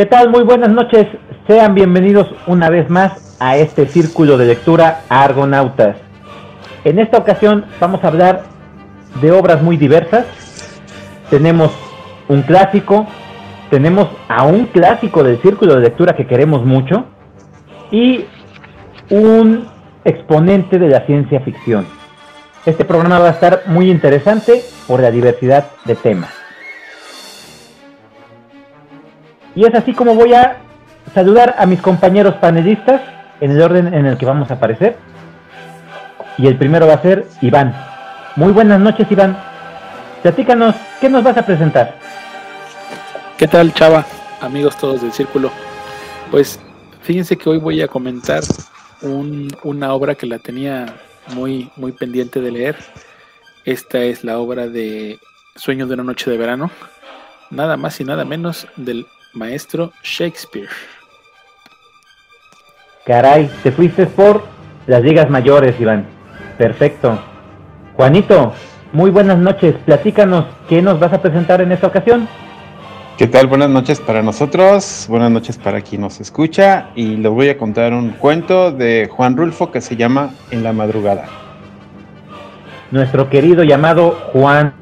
¿Qué tal? Muy buenas noches. Sean bienvenidos una vez más a este círculo de lectura Argonautas. En esta ocasión vamos a hablar de obras muy diversas. Tenemos un clásico, tenemos a un clásico del círculo de lectura que queremos mucho y un exponente de la ciencia ficción. Este programa va a estar muy interesante por la diversidad de temas. Y es así como voy a saludar a mis compañeros panelistas en el orden en el que vamos a aparecer. Y el primero va a ser Iván. Muy buenas noches, Iván. Platícanos, ¿qué nos vas a presentar? ¿Qué tal, Chava? Amigos todos del círculo. Pues fíjense que hoy voy a comentar una obra que la tenía muy, muy pendiente de leer. Esta es la obra de Sueño de una noche de verano. Nada más y nada menos del maestro Shakespeare. Caray, te fuiste por las ligas mayores, Iván. Perfecto. Juanito, muy buenas noches. Platícanos, ¿qué nos vas a presentar en esta ocasión? ¿Qué tal? Buenas noches para nosotros, buenas noches para quien nos escucha y les voy a contar un cuento de Juan Rulfo que se llama En la madrugada. Nuestro querido llamado Juan.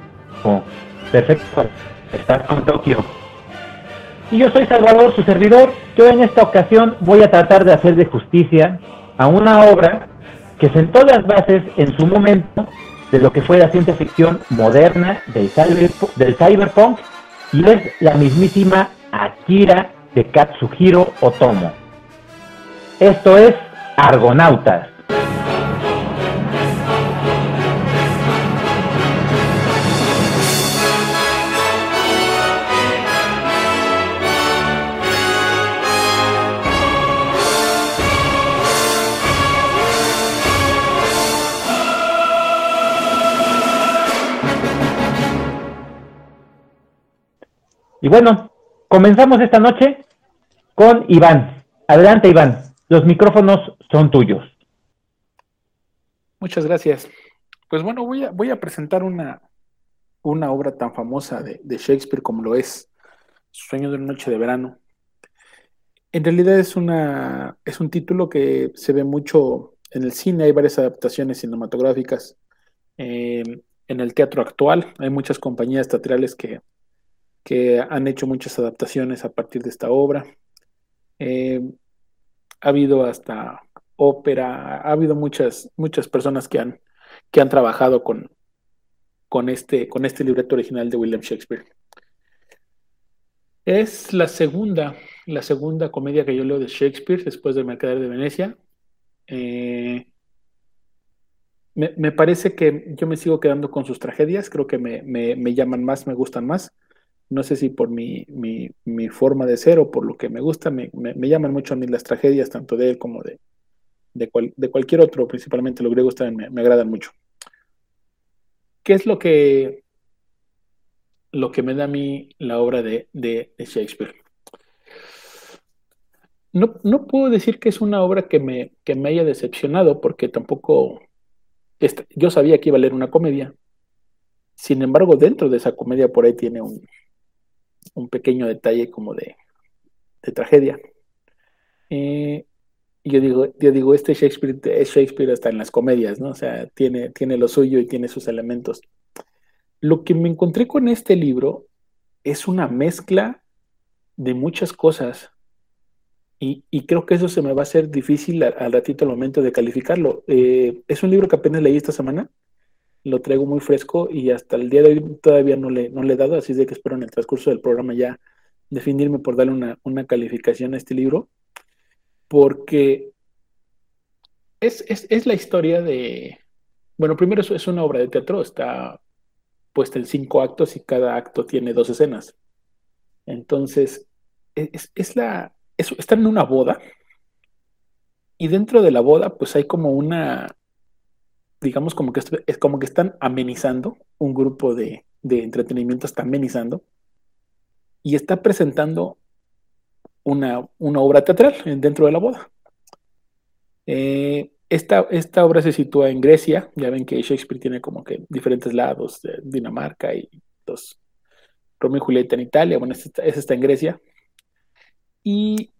Perfecto, estás con Tokio. Y yo soy Salvador, su servidor. Yo en esta ocasión voy a tratar de hacer de justicia a una obra que sentó las bases en su momento de lo que fue la ciencia ficción moderna del, del cyberpunk y es la mismísima Akira de Katsuhiro Otomo. Esto es Argonautas. Y bueno, comenzamos esta noche con Iván. Adelante, Iván. Los micrófonos son tuyos. Muchas gracias. Pues bueno, voy a, presentar una, una obra tan famosa de, Shakespeare como lo es Sueño de una noche de verano. En realidad es, una, es un título que se ve mucho en el cine, hay varias adaptaciones cinematográficas. Eh, en el teatro actual hay muchas compañías teatrales que, que han hecho muchas adaptaciones a partir de esta obra. Eh, ha habido hasta ópera, ha habido muchas, muchas personas que han, que han trabajado con, con, este, con este libreto original de William Shakespeare. Es la segunda, la segunda comedia que yo leo de Shakespeare después de Mercader de Venecia. Eh, me, parece que yo me sigo quedando con sus tragedias, creo que me, me llaman más, me gustan más no sé si por mi, forma de ser o por lo que me gusta, me, llaman mucho a mí las tragedias, tanto de él como de, de, cualquier otro, principalmente los griegos también me, agradan mucho. ¿Qué es lo que, lo que me da a mí la obra de, Shakespeare? No, puedo decir que es una obra que me, que me haya decepcionado, porque tampoco yo sabía que iba a leer una comedia. Sin embargo, dentro de esa comedia por ahí tiene un, un pequeño detalle como de, tragedia. Eh, y yo digo, yo digo, este Shakespeare es Shakespeare hasta en las comedias, ¿no? O sea, tiene, tiene lo suyo y tiene sus elementos. Lo que me encontré con este libro es una mezcla de muchas cosas. Y, creo que eso se me va a hacer difícil al, ratito al momento de calificarlo. Eh, es un libro que apenas leí esta semana lo traigo muy fresco y hasta el día de hoy todavía no le, no le he dado, así es de que espero en el transcurso del programa ya definirme por darle una, calificación a este libro, porque es, la historia de, bueno, primero es, es una obra de teatro, está puesta en cinco actos y cada acto tiene dos escenas. Entonces, es, es la, están en una boda y dentro de la boda pues hay como una, digamos, como que, es como que están amenizando, un grupo de, entretenimiento está amenizando y está presentando una, obra teatral dentro de la boda. Eh, esta, esta, obra se sitúa en Grecia, ya ven que Shakespeare tiene como que diferentes lados, de Dinamarca y Romeo y Julieta en Italia, bueno, esta, esta está en Grecia. Y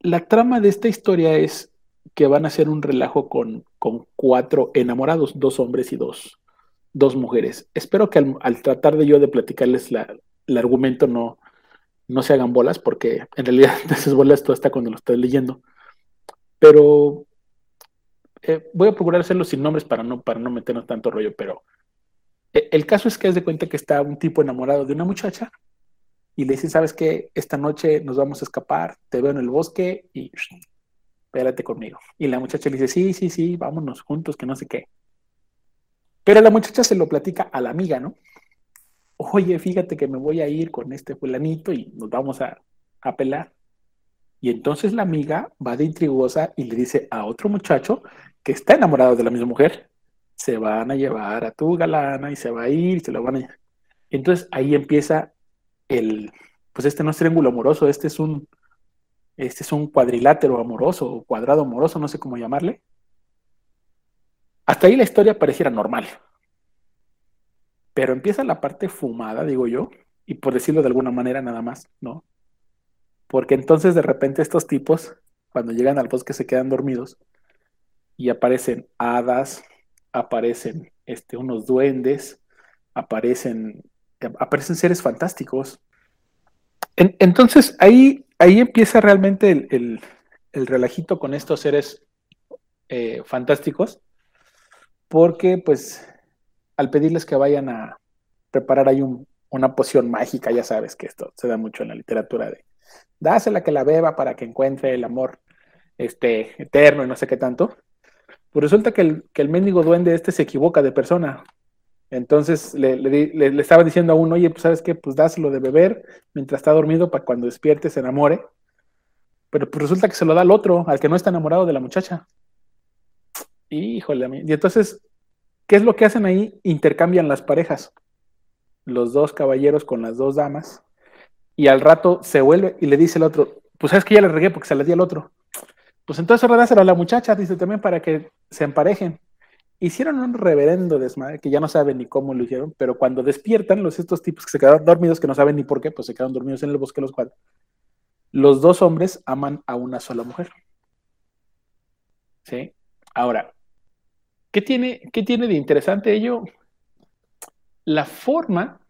la trama de esta historia es que van a hacer un relajo con, con cuatro enamorados, dos hombres y dos, dos mujeres. Espero que al, tratar de yo de platicarles la, el argumento no, no se hagan bolas, porque en realidad esas bolas todo está cuando lo estoy leyendo. Pero eh, voy a procurar hacerlo sin nombres para no, para no meternos tanto rollo, pero eh, el caso es que es de cuenta que está un tipo enamorado de una muchacha y le dice, ¿sabes qué? Esta noche nos vamos a escapar, te veo en el bosque y espérate conmigo. Y la muchacha le dice, sí, sí, sí, vámonos juntos, que no sé qué. Pero la muchacha se lo platica a la amiga, ¿no? Oye, fíjate que me voy a ir con este fulanito y nos vamos a, a pelar. Y entonces la amiga va de intrigosa y le dice a otro muchacho que está enamorado de la misma mujer, se van a llevar a tu galana y se va a ir y se lo van a... Entonces ahí empieza el, pues este no es triángulo amoroso, este es un, este es un cuadrilátero amoroso o cuadrado amoroso, no sé cómo llamarle. Hasta ahí la historia pareciera normal. Pero empieza la parte fumada, digo yo, y por decirlo de alguna manera nada más, ¿no? Porque entonces de repente estos tipos, cuando llegan al bosque, se quedan dormidos y aparecen hadas, aparecen este, unos duendes, aparecen, aparecen seres fantásticos. entonces ahí, ahí empieza realmente el, relajito con estos seres eh, fantásticos, porque pues al pedirles que vayan a preparar ahí una poción mágica, ya sabes que esto se da mucho en la literatura de dásela que la beba para que encuentre el amor este, eterno y no sé qué tanto. Pues resulta que el, que el mendigo duende este se equivoca de persona. Entonces le, estaba diciendo a uno, oye, pues sabes qué, pues dáselo de beber mientras está dormido para cuando despierte se enamore. Pero pues resulta que se lo da al otro, al que no está enamorado de la muchacha. Híjole, y entonces, ¿qué es lo que hacen ahí? Intercambian las parejas. Los dos caballeros con las dos damas y al rato se vuelve y le dice el otro, pues sabes que ya le regué porque se la di al otro. Pues entonces ahora dáselo a la muchacha, dice también, para que se emparejen. Hicieron un reverendo desmadre, que ya no saben ni cómo lo hicieron, pero cuando despiertan, los estos tipos que se quedaron dormidos, que no saben ni por qué, pues se quedaron dormidos en el bosque los cuatro. Los dos hombres aman a una sola mujer. ¿Sí? Ahora, ¿qué tiene, qué tiene de interesante ello? La forma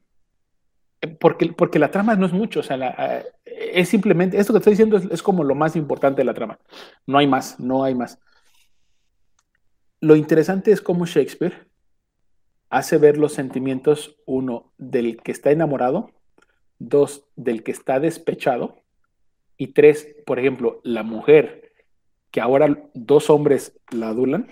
porque, porque la trama no es mucho, o sea, eh, es simplemente, esto que estoy diciendo es, como lo más importante de la trama. No hay más, no hay más. Lo interesante es cómo Shakespeare hace ver los sentimientos, uno, del que está enamorado, dos, del que está despechado, y tres, por ejemplo, la mujer, que ahora dos hombres la adulan,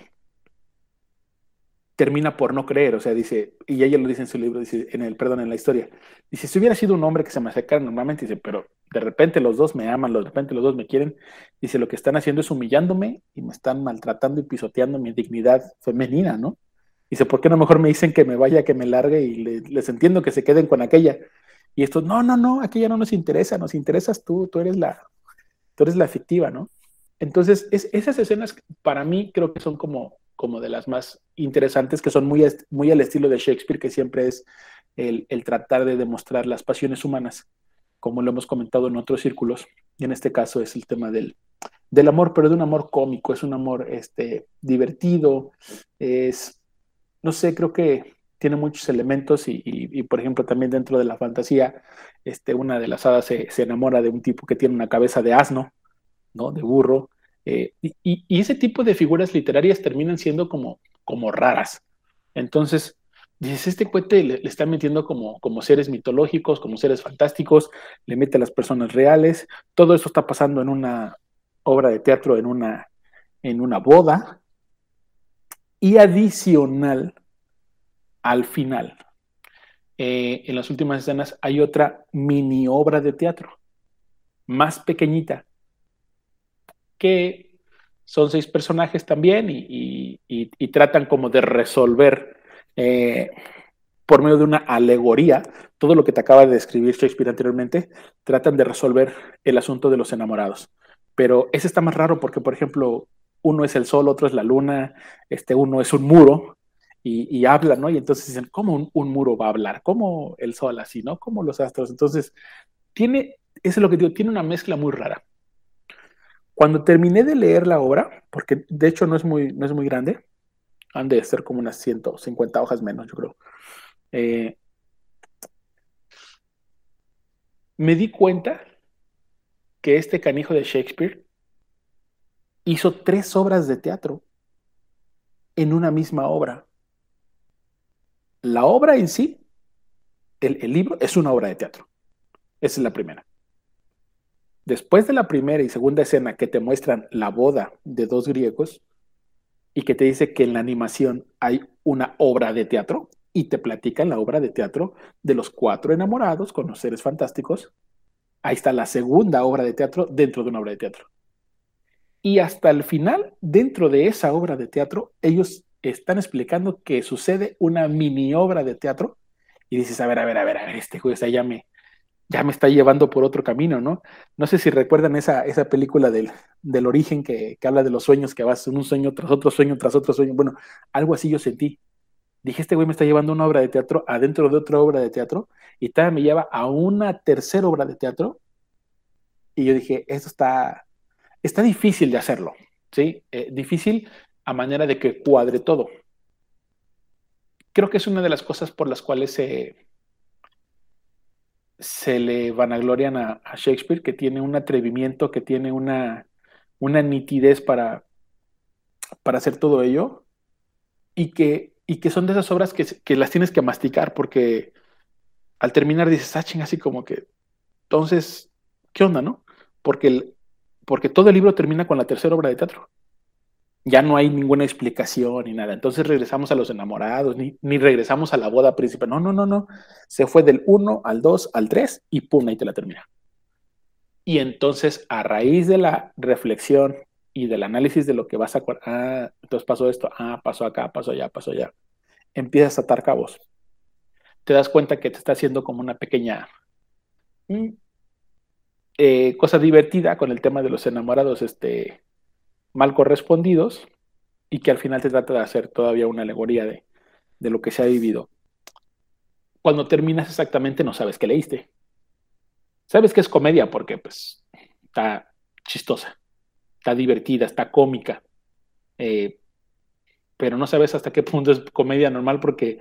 termina por no creer, o sea, dice, y ella lo dice en su libro, dice, en el, perdón, en la historia, dice, si hubiera sido un hombre que se me acercara normalmente, dice, pero de repente los dos me aman, de repente los dos me quieren, dice, lo que están haciendo es humillándome y me están maltratando y pisoteando mi dignidad femenina, ¿no? Dice, ¿por qué no mejor me dicen que me vaya, que me largue y les entiendo que se queden con aquella? Y esto, no, no, no, aquella no nos interesa, nos interesas tú, tú eres la, tú eres la afectiva, ¿no? Entonces, es, esas escenas para mí creo que son como como de las más interesantes, que son muy, muy al estilo de Shakespeare, que siempre es el, tratar de demostrar las pasiones humanas, como lo hemos comentado en otros círculos, y en este caso es el tema del, del amor, pero de un amor cómico, es un amor este, divertido, es, no sé, creo que tiene muchos elementos y, por ejemplo también dentro de la fantasía, este, una de las hadas se, se, enamora de un tipo que tiene una cabeza de asno, ¿no? De burro, eh, y, ese tipo de figuras literarias terminan siendo como, como raras. Entonces, dices, este le, le, está metiendo como, como seres mitológicos, como seres fantásticos, le mete a las personas reales. Todo eso está pasando en una obra de teatro, en una, en una boda. Y adicional, al final, eh, en las últimas escenas, hay otra mini obra de teatro, más pequeñita, que son seis personajes también y, tratan como de resolver eh, por medio de una alegoría todo lo que te acaba de describir Shakespeare anteriormente, tratan de resolver el asunto de los enamorados. Pero ese está más raro porque, por ejemplo, uno es el sol, otro es la luna, este uno es un muro y, y habla, ¿no? Y entonces dicen, ¿cómo un, un, muro va a hablar? ¿Cómo el sol así, no? ¿Cómo los astros? Entonces, tiene, es lo que digo, tiene una mezcla muy rara. Cuando terminé de leer la obra, porque de hecho no es muy, no es muy grande, han de ser como unas 150 hojas menos, yo creo. Eh, me di cuenta que este canijo de Shakespeare hizo tres obras de teatro en una misma obra. La obra en sí, el, el libro, es una obra de teatro. Esa es la primera. Después de la primera y segunda escena que te muestran la boda de dos griegos y que te dice que en la animación hay una obra de teatro y te platican la obra de teatro de los cuatro enamorados con los seres fantásticos, ahí está la segunda obra de teatro dentro de una obra de teatro. Y hasta el final, dentro de esa obra de teatro, ellos están explicando que sucede una mini obra de teatro y dices, a ver, a ver, a ver, a ver, este juez ya me, ya me está llevando por otro camino, ¿no? No sé si recuerdan esa, esa película del, del origen que, que, habla de los sueños, que vas en un sueño tras otro sueño, tras otro sueño. Bueno, algo así yo sentí. Dije, este güey me está llevando una obra de teatro adentro de otra obra de teatro y también me lleva a una tercera obra de teatro. Y yo dije, esto está, está difícil de hacerlo, ¿sí? Eh, difícil a manera de que cuadre todo. Creo que es una de las cosas por las cuales se se le vanaglorian a, a, Shakespeare, que tiene un atrevimiento, que tiene una, una nitidez para, para hacer todo ello, y que, y que son de esas obras que, que las tienes que masticar, porque al terminar dices, ah, ching, así como que, entonces, ¿qué onda, no? Porque, el, porque todo el libro termina con la tercera obra de teatro ya no hay ninguna explicación ni nada. Entonces regresamos a los enamorados, ni, ni regresamos a la boda principal. No, no, no, no. Se fue del 1 al 2 al 3 y pum, ahí te la termina. Y entonces, a raíz de la reflexión y del análisis de lo que vas a... Ah, entonces pasó esto, ah, pasó acá, pasó allá, pasó allá. Empiezas a atar cabos. Te das cuenta que te está haciendo como una pequeña mm, eh, cosa divertida con el tema de los enamorados, este, mal correspondidos y que al final te trata de hacer todavía una alegoría de, de lo que se ha vivido. Cuando terminas exactamente no sabes qué leíste. Sabes que es comedia porque pues está chistosa, está divertida, está cómica, eh, pero no sabes hasta qué punto es comedia normal porque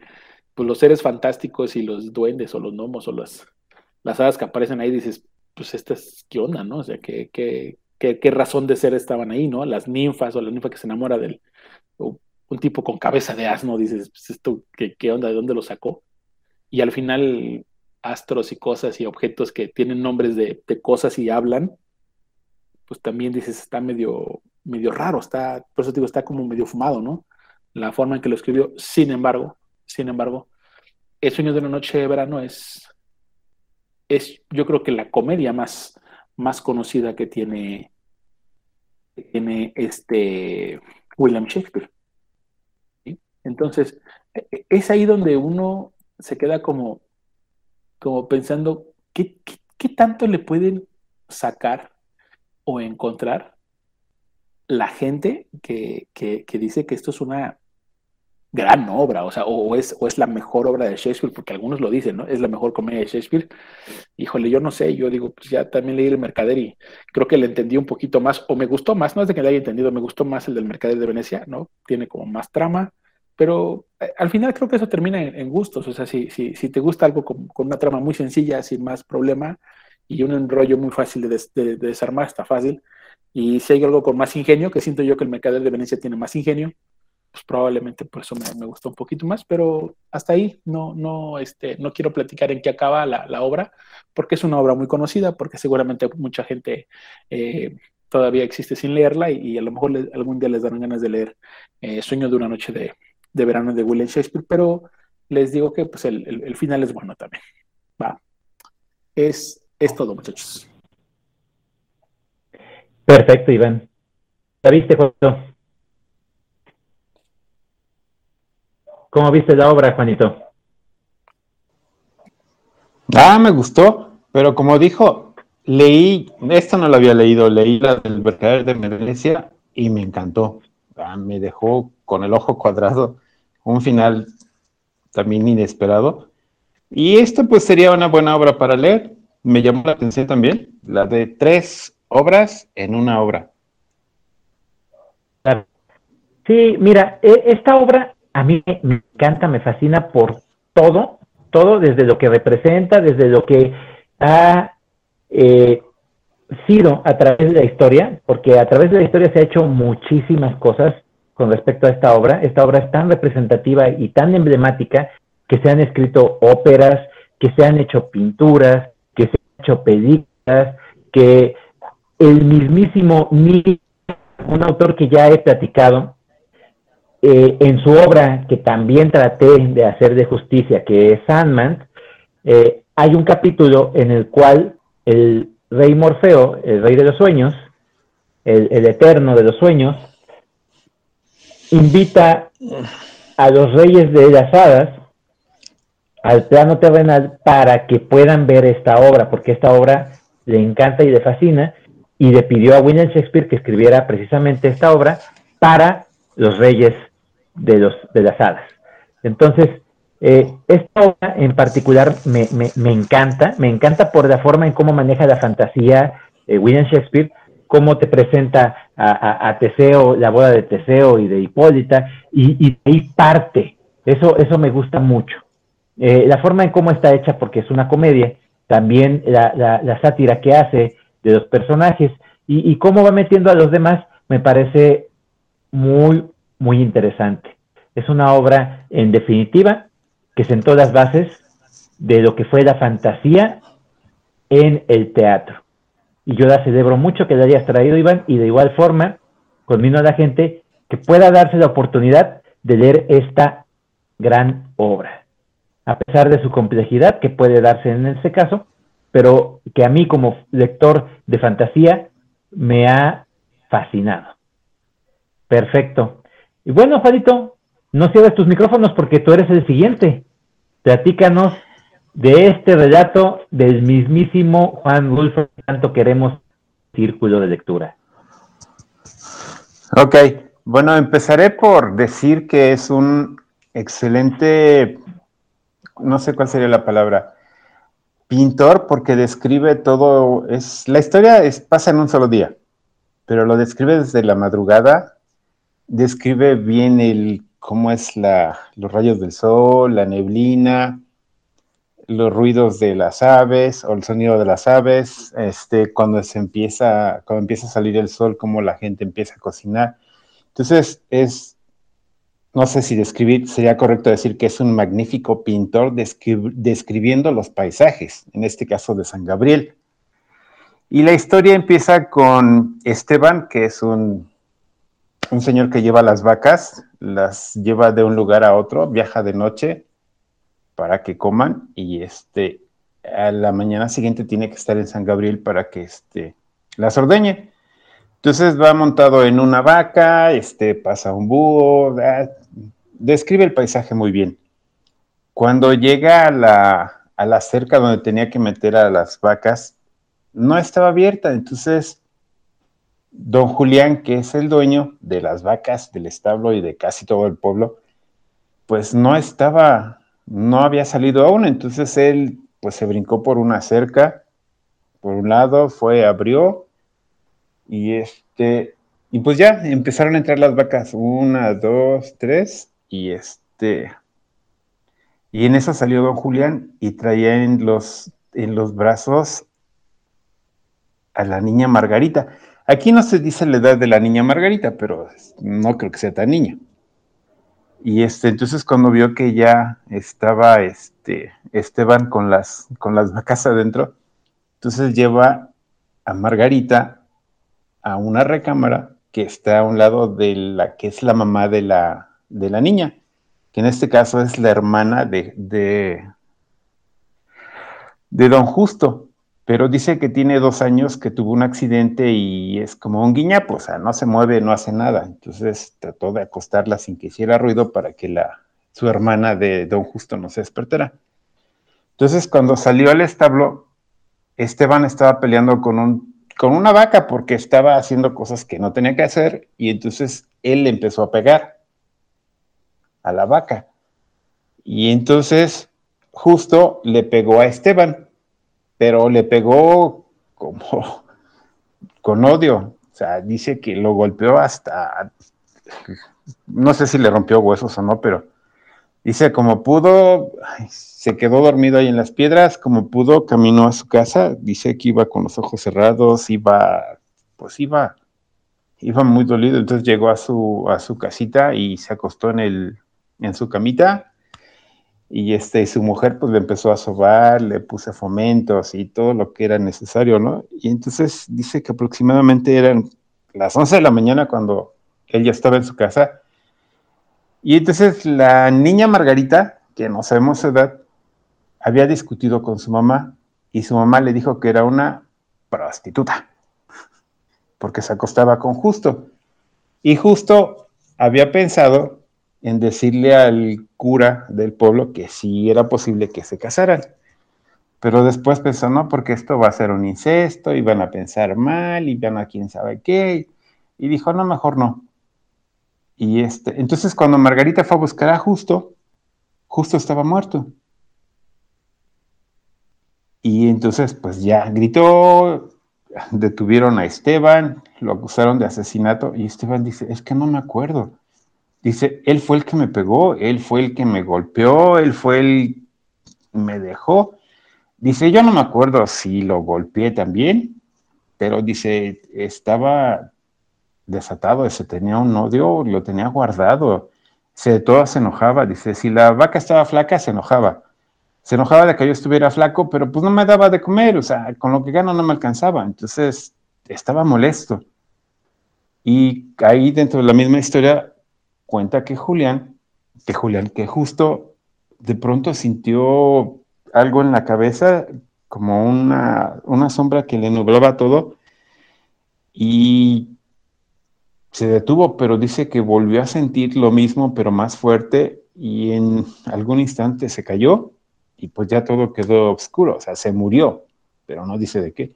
pues, los seres fantásticos y los duendes o los gnomos o las, las hadas que aparecen ahí dices, pues esta es, ¿qué onda, no? O sea, ¿qué, qué, qué, razón de ser estaban ahí, ¿no? Las ninfas o la ninfa que se enamora del un tipo con cabeza de asno, dices, pues esto, ¿qué, ¿qué, onda? ¿De dónde lo sacó? Y al final, astros y cosas y objetos que tienen nombres de, de cosas y hablan, pues también dices, está medio, medio raro, está, por eso digo, está como medio fumado, ¿no? La forma en que lo escribió. Sin embargo, sin embargo, El sueño de una noche de verano es, es yo creo que la comedia más, más conocida que tiene, tiene este William Shakespeare. Entonces, e, e, es ahí donde uno se queda como, como pensando, ¿qué, qué tanto le pueden sacar o encontrar la gente que, que, que, dice que esto es una gran obra, o sea, o es, o es la mejor obra de Shakespeare, porque algunos lo dicen, ¿no? Es la mejor comedia de Shakespeare. Híjole, yo no sé, yo digo, pues ya también leí el Mercader y creo que le entendí un poquito más, o me gustó más, no es de que le haya entendido, me gustó más el del Mercader de Venecia, ¿no? Tiene como más trama, pero eh, al final creo que eso termina en, gustos, o sea, si, si, te gusta algo con, con, una trama muy sencilla, sin más problema, y un enrollo muy fácil de, des, de, de desarmar, está fácil, y si hay algo con más ingenio, que siento yo que el Mercader de Venecia tiene más ingenio, pues probablemente por eso me, gustó un poquito más, pero hasta ahí no, no, este, no quiero platicar en qué acaba la, obra, porque es una obra muy conocida, porque seguramente mucha gente eh, todavía existe sin leerla y, a lo mejor algún día les darán ganas de leer eh, Sueño de una noche de, de, verano de William Shakespeare, pero les digo que pues el, el, final es bueno también. Va. Es, es todo, muchachos. Perfecto, Iván. ¿La viste, Juanito? ¿Cómo viste la obra, Juanito? Ah, me gustó, pero como dijo, leí, esto no lo había leído, leí la del Mercader de Venecia y me encantó. Ah, me dejó con el ojo cuadrado, un final también inesperado. Y esto pues sería una buena obra para leer. me llamó la atención también, la de tres obras en una obra. Sí, mira, e, esta obra a mí me encanta, me fascina por todo, todo desde lo que representa, desde lo que ha eh, sido a través de la historia, porque a través de la historia se ha hecho muchísimas cosas con respecto a esta obra. Esta obra es tan representativa y tan emblemática que se han escrito óperas, que se han hecho pinturas, que se han hecho películas, que el mismísimo un autor que ya he platicado, eh, en su obra que también traté de hacer de justicia, que es Sandman, eh, hay un capítulo en el cual el rey Morfeo, el rey de los sueños, el, el eterno de los sueños, invita a los reyes de las hadas al plano terrenal para que puedan ver esta obra, porque esta obra le encanta y le fascina, y le pidió a William Shakespeare que escribiera precisamente esta obra para los reyes de, los, de las hadas. Entonces, eh, esta obra en particular me, me, encanta, me encanta por la forma en cómo maneja la fantasía William Shakespeare, cómo te presenta a, Teseo, la boda de Teseo y de Hipólita, y, y ahí parte. Eso, eso me gusta mucho. Eh, la forma en cómo está hecha, porque es una comedia, también la, la, sátira que hace de los personajes y, cómo va metiendo a los demás, me parece muy, muy interesante. Es una obra, en definitiva, que sentó las bases de lo que fue la fantasía en el teatro. Y yo la celebro mucho que la hayas traído, Iván, y de igual forma, conmino a la gente que pueda darse la oportunidad de leer esta gran obra. A pesar de su complejidad que puede darse en este caso, pero que a mí como lector de fantasía me ha fascinado. Perfecto. Y bueno, Juanito, no cierres tus micrófonos porque tú eres el siguiente. Platícanos de este relato del mismísimo Juan Rulfo tanto queremos círculo de lectura. Ok, bueno, empezaré por decir que es un excelente, no sé cuál sería la palabra, pintor porque describe todo, es, la historia es, pasa en un solo día, pero lo describe desde la madrugada describe bien el cómo es la, los rayos del sol, la neblina, los ruidos de las aves o el sonido de las aves, este, cuando se empieza, cuando empieza a salir el sol, cómo la gente empieza a cocinar. Entonces es, no sé si describir, sería correcto decir que es un magnífico pintor describiendo los paisajes, en este caso de San Gabriel. Y la historia empieza con Esteban, que es un un señor que lleva las vacas, las lleva de un lugar a otro, viaja de noche para que coman y este a la mañana siguiente tiene que estar en San Gabriel para que este las ordeñe. Entonces va montado en una vaca, este pasa un búho, describe el paisaje muy bien. Cuando llega a la, a la cerca donde tenía que meter a las vacas, no estaba abierta, entonces Don Julián, que es el dueño de las vacas, del establo y de casi todo el pueblo, pues no estaba, no había salido aún, entonces él pues se brincó por una cerca, por un lado, fue, abrió y este, y pues ya empezaron a entrar las vacas, una, dos, tres, y este, y en eso salió don Julián y traía en los, en los brazos a la niña Margarita. Aquí no se dice la edad de la niña Margarita, pero no creo que sea tan niña. Y este, entonces cuando vio que ya estaba este, Esteban con las, con las vacas adentro, entonces lleva a Margarita a una recámara que está a un lado de la que es la mamá de la, de la niña, que en este caso es la hermana de, de, de don Justo pero dice que tiene dos años que tuvo un accidente y es como un guiñapo, o sea, no se mueve, no hace nada. Entonces trató de acostarla sin que hiciera ruido para que la, su hermana de Don Justo no se despertara. Entonces cuando salió al establo, Esteban estaba peleando con, un, con una vaca porque estaba haciendo cosas que no tenía que hacer y entonces él empezó a pegar a la vaca. Y entonces justo le pegó a Esteban pero le pegó como con odio. O sea, dice que lo golpeó hasta, no sé si le rompió huesos o no, pero dice como pudo, se quedó dormido ahí en las piedras, como pudo, caminó a su casa, dice que iba con los ojos cerrados, iba, pues iba, iba muy dolido, entonces llegó a su, a su casita y se acostó en, el, en su camita y este, su mujer pues le empezó a sobar, le puse fomentos y todo lo que era necesario, ¿no? Y entonces dice que aproximadamente eran las 11 de la mañana cuando él ya estaba en su casa. Y entonces la niña Margarita, que no sabemos su edad, había discutido con su mamá y su mamá le dijo que era una prostituta, porque se acostaba con Justo. Y Justo había pensado en decirle al cura del pueblo que sí era posible que se casaran. Pero después pensó, no, porque esto va a ser un incesto y van a pensar mal y van a quién sabe qué. Y dijo, no, mejor no. Y este, entonces cuando Margarita fue a buscar a Justo, Justo estaba muerto. Y entonces, pues ya gritó, detuvieron a Esteban, lo acusaron de asesinato y Esteban dice, es que no me acuerdo. Dice, él fue el que me pegó, él fue el que me golpeó, él fue el me dejó. Dice, yo no me acuerdo si lo golpeé también, pero dice, estaba desatado, ese tenía un odio, lo tenía guardado, se todo se enojaba, dice, si la vaca estaba flaca, se enojaba. Se enojaba de que yo estuviera flaco, pero pues no me daba de comer, o sea, con lo que gano no me alcanzaba, entonces estaba molesto. Y ahí dentro de la misma historia cuenta que Julián, que Julián, que justo de pronto sintió algo en la cabeza, como una, una sombra que le nublaba todo, y se detuvo, pero dice que volvió a sentir lo mismo, pero más fuerte, y en algún instante se cayó, y pues ya todo quedó oscuro, o sea, se murió, pero no dice de qué.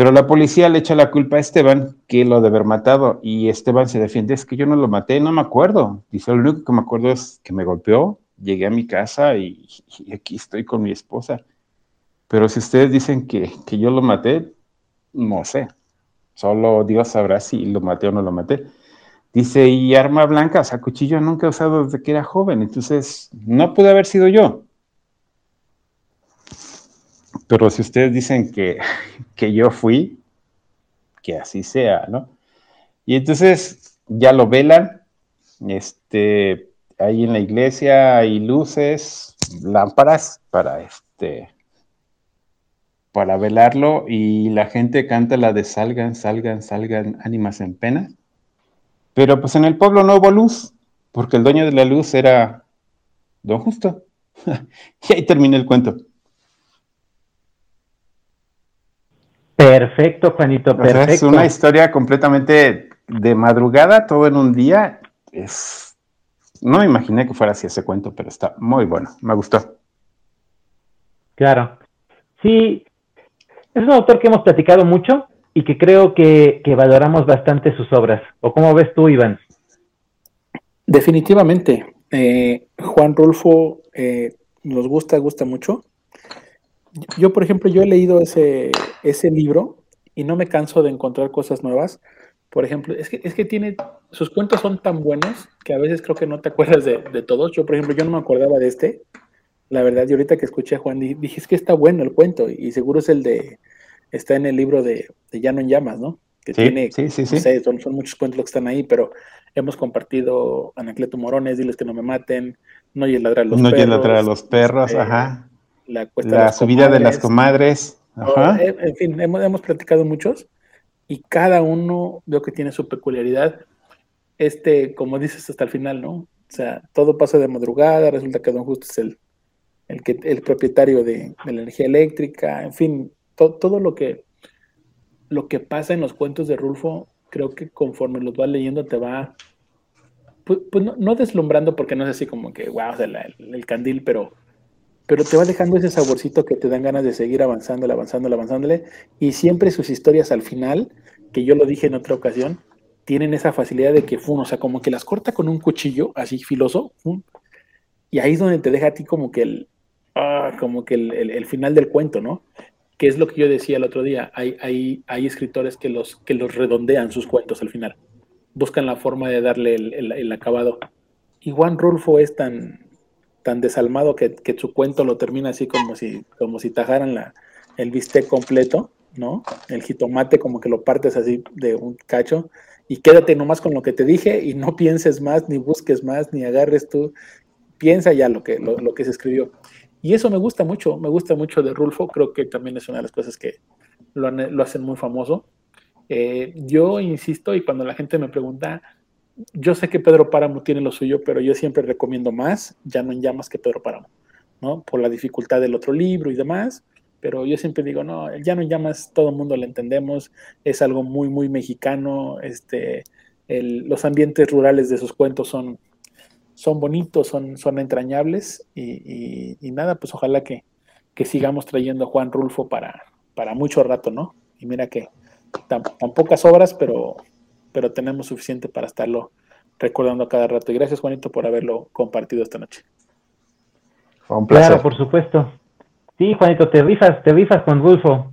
Pero la policía le echa la culpa a Esteban que lo de haber matado y Esteban se defiende, es que yo no lo maté, no me acuerdo. Dice, lo único que me acuerdo es que me golpeó, llegué a mi casa y, aquí estoy con mi esposa. Pero si ustedes dicen que, que, yo lo maté, no sé. Solo Dios sabrá si lo maté o no lo maté. Dice, y arma blanca, o sea, cuchillo nunca he usado desde que era joven, entonces no pude haber sido yo. Pero si ustedes dicen que, que yo fui, que así sea, ¿no? Y entonces ya lo velan, este, ahí en la iglesia hay luces, lámparas para este, para velarlo y la gente canta la de salgan, salgan, salgan, ánimas en pena. Pero pues en el pueblo no hubo luz, porque el dueño de la luz era don Justo. y ahí termina el cuento. Perfecto, Juanito, perfecto. es una historia completamente de madrugada, todo en un día. Es... No me imaginé que fuera así ese cuento, pero está muy bueno, me gustó. Claro. Sí, es un autor que hemos platicado mucho y que creo que, valoramos bastante sus obras. ¿O cómo ves tú, Iván? Definitivamente. Eh, Juan Rulfo eh, nos gusta, gusta mucho. Yo, por ejemplo, yo he leído ese, ese libro y no me canso de encontrar cosas nuevas. Por ejemplo, es que, es que tiene, sus cuentos son tan buenos que a veces creo que no te acuerdas de, todos. Yo, por ejemplo, yo no me acordaba de este, la verdad, y ahorita que escuché a Juan dije, es que está bueno el cuento, y seguro es el de, está en el libro de, de Llano en Llamas, ¿no? Que tiene, sí, sí, sí. son, son, muchos cuentos los que están ahí, pero hemos compartido Anacleto Morones, Diles que no me maten, No y el ladrar a los perros. No y ladrar a los perros, este, ajá la, subida de las comadres. Eh, en fin, hemos, hemos, platicado muchos y cada uno veo que tiene su peculiaridad. Este, como dices, hasta el final, ¿no? O sea, todo pasa de madrugada, resulta que Don Justo es el, el, que, el propietario de, la energía eléctrica, en fin, todo lo que, lo que pasa en los cuentos de Rulfo, creo que conforme los vas leyendo te va, pues, pues no, deslumbrando porque no es así como que, wow, el candil, pero pero te va dejando ese saborcito que te dan ganas de seguir avanzándole, avanzándole, avanzándole, y siempre sus historias al final, que yo lo dije en otra ocasión, tienen esa facilidad de que, fun, o sea, como que las corta con un cuchillo así filoso, y ahí es donde te deja a ti como que el, ah, como que el, final del cuento, ¿no? que es lo que yo decía el otro día, hay, hay, hay escritores que los, que los redondean sus cuentos al final, buscan la forma de darle el, acabado. Y Juan Rulfo es tan, tan desalmado que, su cuento lo termina así como si, como si tajaran la, el bistec completo, ¿no? El jitomate como que lo partes así de un cacho y quédate nomás con lo que te dije y no pienses más, ni busques más, ni agarres tú, piensa ya lo que, lo, que se escribió. Y eso me gusta mucho, me gusta mucho de Rulfo, creo que también es una de las cosas que lo, hacen muy famoso. Eh, yo insisto, y cuando la gente me pregunta, yo sé que Pedro Páramo tiene lo suyo, pero yo siempre recomiendo más, ya no en llamas que Pedro Páramo, ¿no? Por la dificultad del otro libro y demás, pero yo siempre digo, no, ya no llamas, todo el mundo lo entendemos, es algo muy, muy mexicano, este, los ambientes rurales de sus cuentos son, son bonitos, son, son entrañables y, nada, pues ojalá que, sigamos trayendo a Juan Rulfo para, para mucho rato, ¿no? Y mira que tan, pocas obras, pero, pero tenemos suficiente para estarlo recordando a cada rato. Y gracias, Juanito, por haberlo compartido esta noche. un placer. Claro, por supuesto. Sí, Juanito, te rifas, te rifas con Rulfo.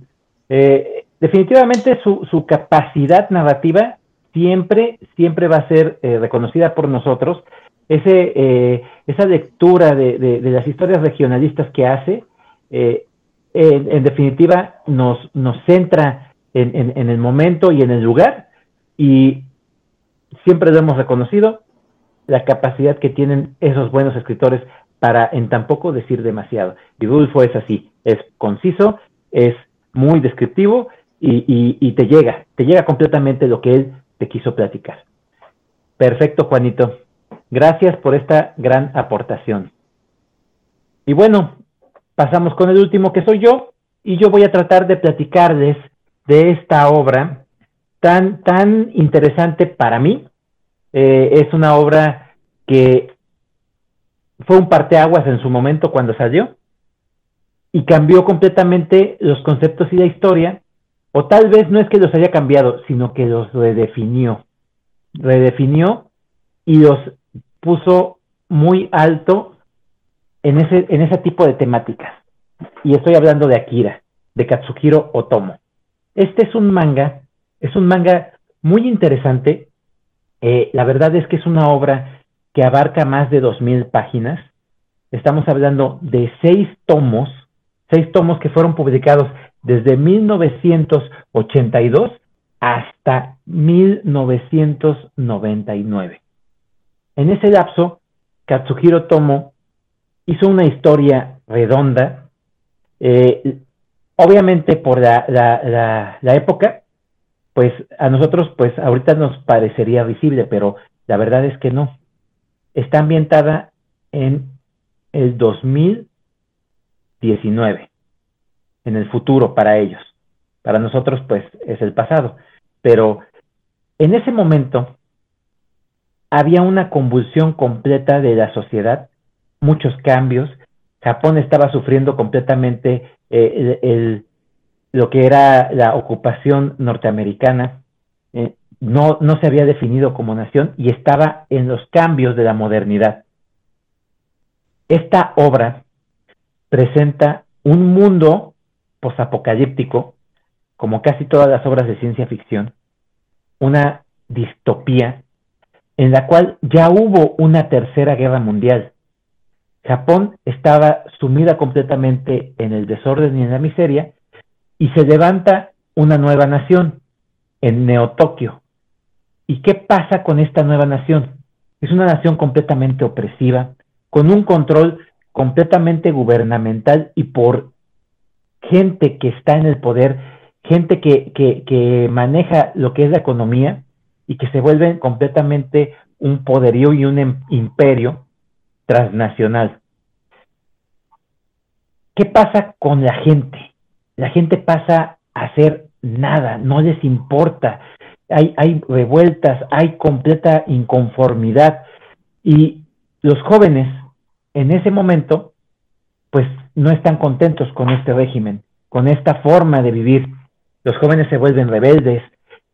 Eh, definitivamente su, su, capacidad narrativa siempre, siempre va a ser eh, reconocida por nosotros. Ese, eh, esa lectura de, de, las historias regionalistas que hace, en, en, definitiva, nos, nos centra en, en, en, el momento y en el lugar y siempre lo hemos reconocido, la capacidad que tienen esos buenos escritores para en tampoco decir demasiado. Y Rulfo es así, es conciso, es muy descriptivo y, te llega, te llega completamente lo que él te quiso platicar. Perfecto, Juanito. Gracias por esta gran aportación. Y bueno, pasamos con el último que soy yo y yo voy a tratar de platicarles de esta obra tan, tan interesante para mí. Eh, es una obra que fue un parteaguas en su momento cuando salió y cambió completamente los conceptos y la historia, o tal vez no es que los haya cambiado, sino que los redefinió. Redefinió y los puso muy alto en ese, en ese tipo de temáticas. Y estoy hablando de Akira, de Katsuhiro Otomo. Este es un manga, es un manga muy interesante. Eh, la verdad es que es una obra que abarca más de 2.000 páginas. Estamos hablando de seis tomos, seis tomos que fueron publicados desde 1982 hasta 1999. En ese lapso, Katsuhiro Tomo hizo una historia redonda, eh, obviamente por la, la, época, pues a nosotros, pues ahorita nos parecería visible, pero la verdad es que no está ambientada en el 2019, en el futuro para ellos. Para nosotros, pues, es el pasado. Pero en ese momento había una convulsión completa de la sociedad, muchos cambios. Japón estaba sufriendo completamente eh, lo que era la ocupación norteamericana. Eh, no, no se había definido como nación y estaba en los cambios de la modernidad. Esta obra presenta un mundo posapocalíptico, como casi todas las obras de ciencia ficción, una distopía en la cual ya hubo una tercera guerra mundial. Japón estaba sumida completamente en el desorden y en la miseria y se levanta una nueva nación en Neo-Tokio, ¿Y qué pasa con esta nueva nación? Es una nación completamente opresiva, con un control completamente gubernamental y por gente que está en el poder, gente que, que, maneja lo que es la economía y que se vuelve completamente un poderío y un em, imperio transnacional. ¿Qué pasa con la gente? La gente pasa a hacer nada, no les importa, hay, revueltas, hay completa inconformidad. Y los jóvenes en ese momento pues no están contentos con este régimen, con esta forma de vivir. Los jóvenes se vuelven rebeldes,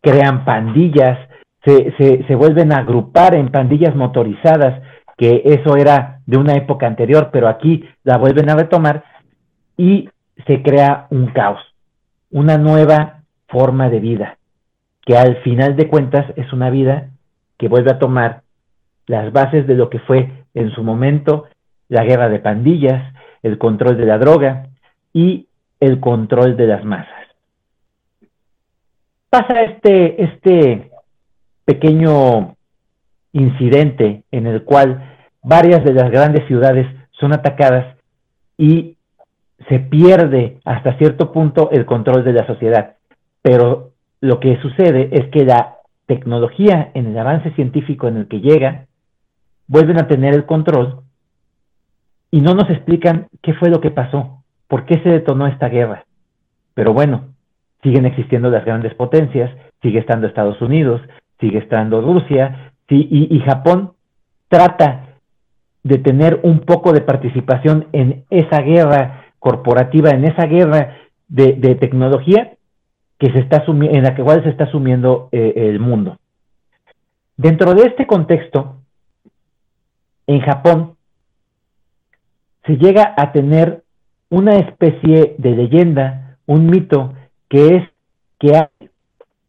crean pandillas, se, se, se vuelven a agrupar en pandillas motorizadas, que eso era de una época anterior, pero aquí la vuelven a retomar. Y se crea un caos. una nueva forma de vida, que al final de cuentas es una vida que vuelve a tomar las bases de lo que fue en su momento la guerra de pandillas, el control de la droga y el control de las masas. Pasa este, este pequeño incidente en el cual varias de las grandes ciudades son atacadas y se pierde hasta cierto punto el control de la sociedad. Pero lo que sucede es que la tecnología en el avance científico en el que llega, vuelven a tener el control y no nos explican qué fue lo que pasó, por qué se detonó esta guerra. Pero bueno, siguen existiendo las grandes potencias, sigue estando Estados Unidos, sigue estando Rusia, y, Japón trata de tener un poco de participación en esa guerra corporativa, en esa guerra de, tecnología que se está en la que igual se está sumiendo eh, el mundo. Dentro de este contexto, en Japón se llega a tener una especie de leyenda, un mito, que es que hay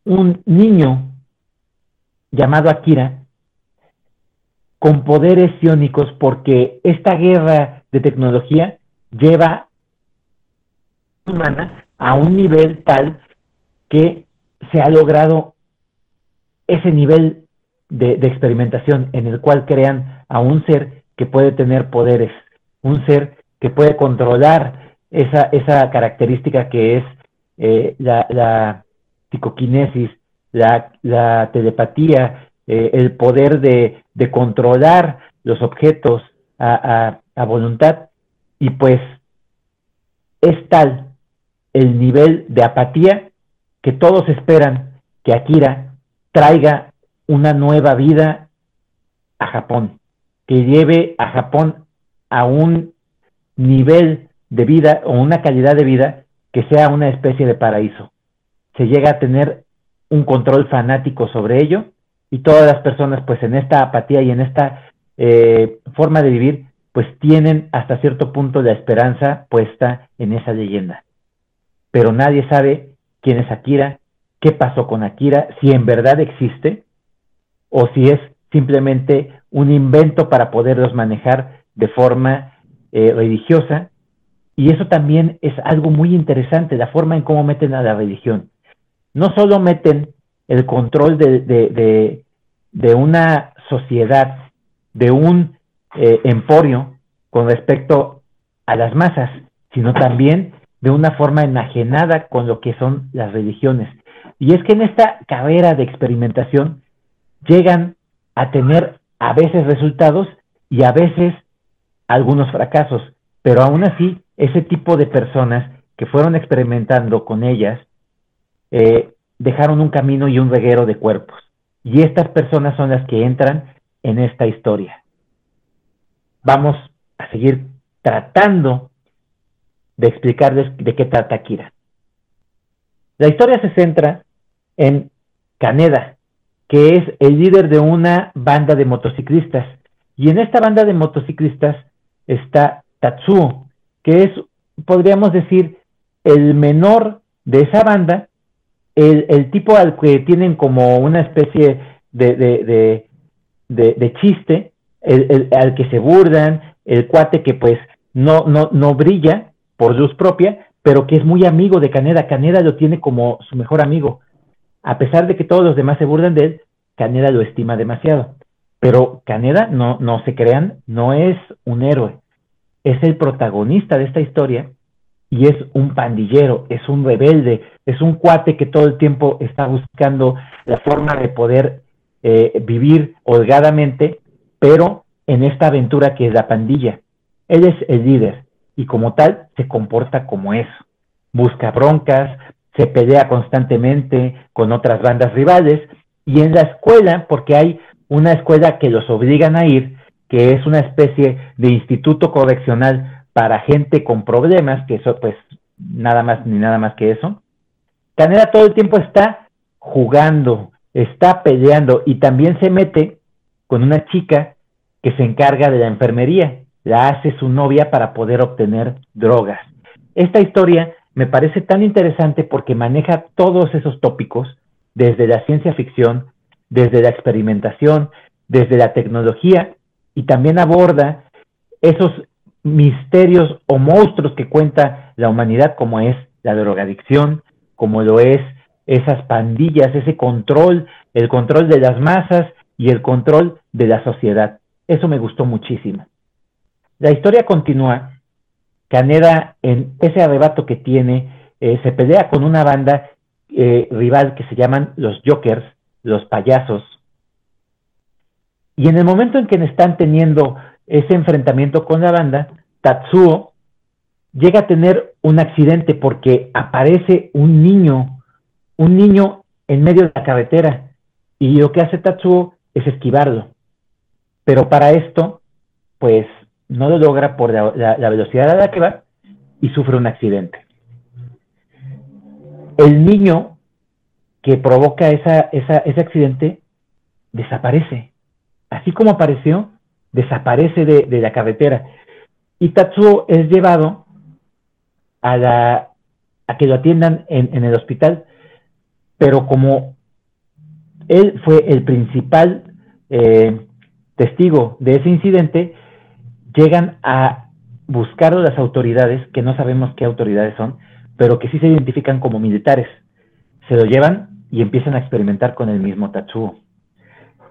un niño llamado Akira con poderes iónicos porque esta guerra de tecnología lleva humana a un nivel tal que se ha logrado ese nivel de, experimentación en el cual crean a un ser que puede tener poderes, un ser que puede controlar esa, esa característica que es eh, la, la, psicoquinesis, la, la telepatía, eh, el poder de, controlar los objetos a, voluntad. Y pues es tal el nivel de apatía que todos esperan que Akira traiga una nueva vida a Japón, que lleve a Japón a un nivel de vida o una calidad de vida que sea una especie de paraíso. Se llega a tener un control fanático sobre ello y todas las personas pues en esta apatía y en esta eh, forma de vivir pues tienen hasta cierto punto la esperanza puesta en esa leyenda. Pero nadie sabe quién es Akira, qué pasó con Akira, si en verdad existe o si es simplemente un invento para poderlos manejar de forma eh, religiosa. Y eso también es algo muy interesante, la forma en cómo meten a la religión. No solo meten el control de, de, una sociedad, de un eh, emporio con respecto a las masas, sino también de una forma enajenada con lo que son las religiones. Y es que en esta carrera de experimentación llegan a tener a veces resultados y a veces algunos fracasos, pero aún así ese tipo de personas que fueron experimentando con ellas eh, dejaron un camino y un reguero de cuerpos. Y estas personas son las que entran en esta historia. Vamos a seguir tratando de explicarles de qué trata Kira. La historia se centra en Kaneda, que es el líder de una banda de motociclistas. Y en esta banda de motociclistas está Tatsuo, que es, podríamos decir, el menor de esa banda el, tipo al que tienen como una especie de, de, chiste, el, al que se burdan, el cuate que pues no, no, no brilla por luz propia, pero que es muy amigo de Caneda. Caneda lo tiene como su mejor amigo. A pesar de que todos los demás se burdan de él, Caneda lo estima demasiado. Pero Caneda, no, no se crean, no es un héroe. Es el protagonista de esta historia y es un pandillero, es un rebelde, es un cuate que todo el tiempo está buscando la forma de poder eh, vivir holgadamente, pero en esta aventura que es la pandilla. Él es el líder y como tal se comporta como eso. Busca broncas, se pelea constantemente con otras bandas rivales y en la escuela, porque hay una escuela que los obligan a ir, que es una especie de instituto correccional para gente con problemas, que eso pues nada más ni nada más que eso. Canela todo el tiempo está jugando, está peleando y también se mete con una chica que se encarga de la enfermería, la hace su novia para poder obtener drogas. Esta historia me parece tan interesante porque maneja todos esos tópicos, desde la ciencia ficción, desde la experimentación, desde la tecnología, y también aborda esos misterios o monstruos que cuenta la humanidad, como es la drogadicción, como lo es esas pandillas, ese control, el control de las masas y el control de la sociedad. Eso me gustó muchísimo. La historia continúa. Caneda, en ese arrebato que tiene, eh, se pelea con una banda eh, rival que se llaman los Jokers, los payasos. Y en el momento en que están teniendo ese enfrentamiento con la banda, Tatsuo llega a tener un accidente porque aparece un niño, un niño en medio de la carretera, y lo que hace Tatsuo es esquivarlo. Pero para esto, pues no lo logra por la, velocidad a la que va y sufre un accidente. El niño que provoca esa, ese accidente desaparece. Así como apareció, desaparece de, la carretera. Y Tatsuo es llevado a, la, a que lo atiendan en, el hospital, pero como él fue el principal eh, testigo de ese incidente, llegan a buscar a las autoridades, que no sabemos qué autoridades son, pero que sí se identifican como militares. Se lo llevan y empiezan a experimentar con el mismo Tatsuo.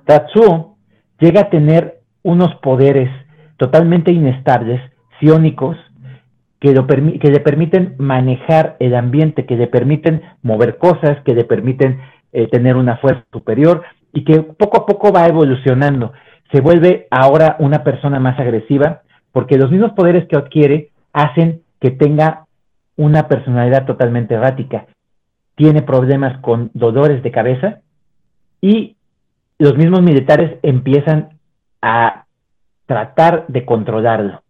Tatsuo llega a tener unos poderes totalmente inestables, ciónicos, que, que, le permiten manejar el ambiente, que le permiten mover cosas, que le permiten eh, tener una fuerza superior y que poco a poco va evolucionando se vuelve ahora una persona más agresiva, porque los mismos poderes que adquiere hacen que tenga una personalidad totalmente errática. Tiene problemas con dolores de cabeza y los mismos militares empiezan a tratar de controlarlo.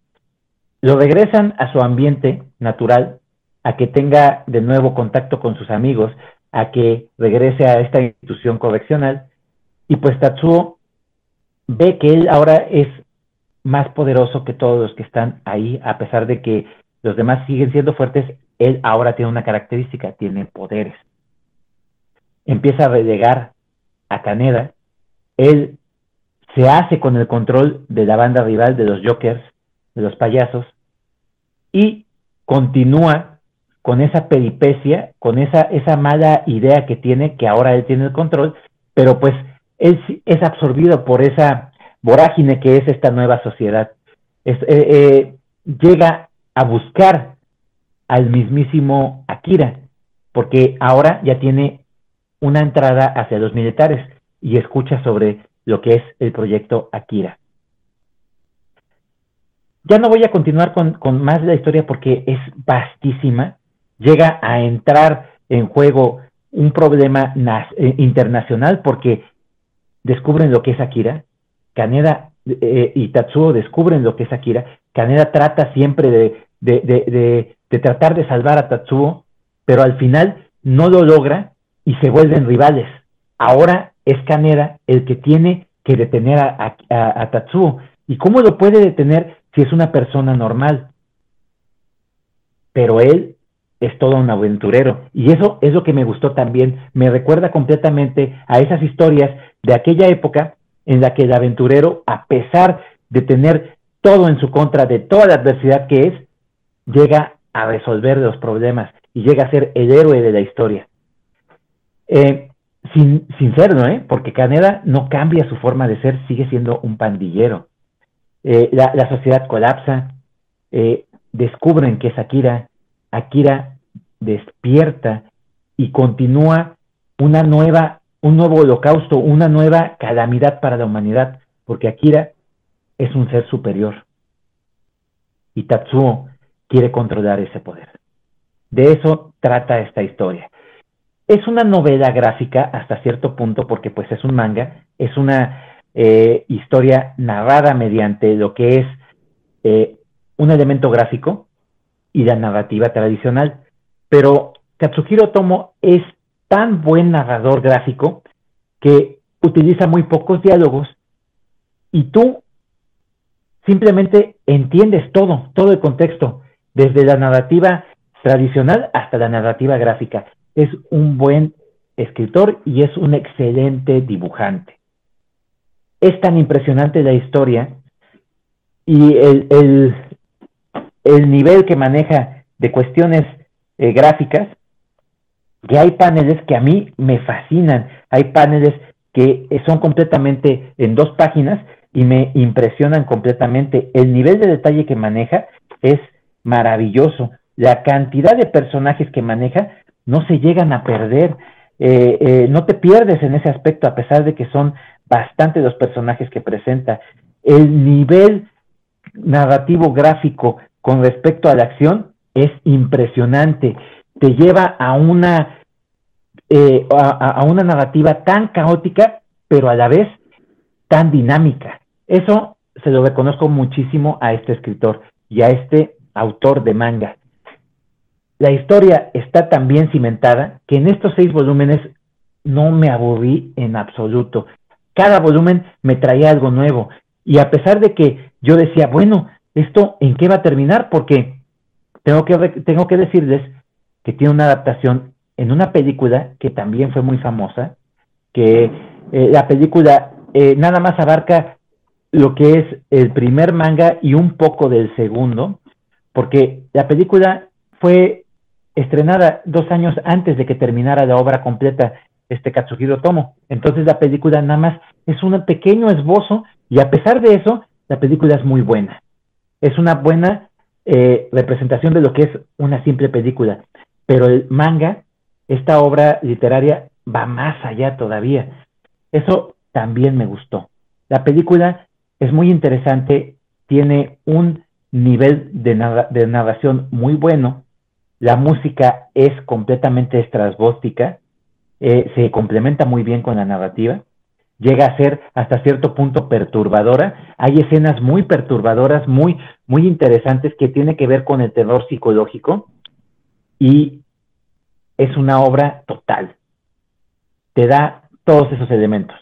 Lo regresan a su ambiente natural, a que tenga de nuevo contacto con sus amigos, a que regrese a esta institución correccional. Y pues Tatsuo ve que él ahora es más poderoso que todos los que están ahí, a pesar de que los demás siguen siendo fuertes, él ahora tiene una característica, tiene poderes. Empieza a relegar a Caneda, él se hace con el control de la banda rival de los Jokers, de los payasos, y continúa con esa peripecia, con esa, esa mala idea que tiene, que ahora él tiene el control, pero pues él es absorbido por esa vorágine que es esta nueva sociedad. Eh, eh, llega a buscar al mismísimo Akira, porque ahora ya tiene una entrada hacia los militares y escucha sobre lo que es el proyecto Akira. Ya no voy a continuar con, más de la historia porque es vastísima. Llega a entrar en juego un problema eh, internacional porque descubren lo que es Akira, Kaneda eh, y Tatsuo descubren lo que es Akira, Kaneda trata siempre de, de, tratar de salvar a Tatsuo, pero al final no lo logra y se vuelven rivales. Ahora es Kaneda el que tiene que detener a, a, Tatsuo. ¿Y cómo lo puede detener si es una persona normal? Pero él es todo un aventurero. Y eso es lo que me gustó también. Me recuerda completamente a esas historias de aquella época en la que el aventurero, a pesar de tener todo en su contra, de toda la adversidad que es, llega a resolver los problemas y llega a ser el héroe de la historia. Eh, sin, sin serlo, ¿eh? porque Caneda no cambia su forma de ser, sigue siendo un pandillero. Eh, la, la, sociedad colapsa, eh, descubren que es Akira, Akira despierta y continúa una nueva un nuevo holocausto, una nueva calamidad para la humanidad, porque Akira es un ser superior. Y Tatsuo quiere controlar ese poder. De eso trata esta historia. Es una novela gráfica hasta cierto punto porque pues es un manga, es una eh, historia narrada mediante lo que es eh, un elemento gráfico y la narrativa tradicional. Pero Katsuhiro Tomo es tan buen narrador gráfico que utiliza muy pocos diálogos y tú simplemente entiendes todo, todo el contexto, desde la narrativa tradicional hasta la narrativa gráfica. Es un buen escritor y es un excelente dibujante. Es tan impresionante la historia y el, el, nivel que maneja de cuestiones eh, gráficas que hay paneles que a mí me fascinan. Hay paneles que son completamente en dos páginas y me impresionan completamente. El nivel de detalle que maneja es maravilloso. La cantidad de personajes que maneja no se llegan a perder. Eh, eh, no te pierdes en ese aspecto a pesar de que son bastante los personajes que presenta. El nivel narrativo gráfico con respecto a la acción es impresionante. Te lleva a una, eh, a una narrativa tan caótica, pero a la vez tan dinámica. Eso se lo reconozco muchísimo a este escritor y a este autor de manga. La historia está tan bien cimentada que en estos seis volúmenes no me aburrí en absoluto. Cada volumen me traía algo nuevo. Y a pesar de que yo decía, bueno, ¿esto en qué va a terminar? Porque tengo que, tengo que decirles que tiene una adaptación en una película que también fue muy famosa, que eh, la película eh, nada más abarca lo que es el primer manga y un poco del segundo, porque la película fue estrenada dos años antes de que terminara la obra completa, este Katsuhiro Tomo. Entonces la película nada más es un pequeño esbozo y a pesar de eso, la película es muy buena. Es una buena eh, representación de lo que es una simple película. Pero el manga, esta obra literaria, va más allá todavía. Eso también me gustó. La película es muy interesante, tiene un nivel de, narración muy bueno, la música es completamente estrasbóstica, eh, se complementa muy bien con la narrativa, llega a ser hasta cierto punto perturbadora. Hay escenas muy perturbadoras, muy, muy interesantes que tiene que ver con el terror psicológico y es una obra total. Te da todos esos elementos.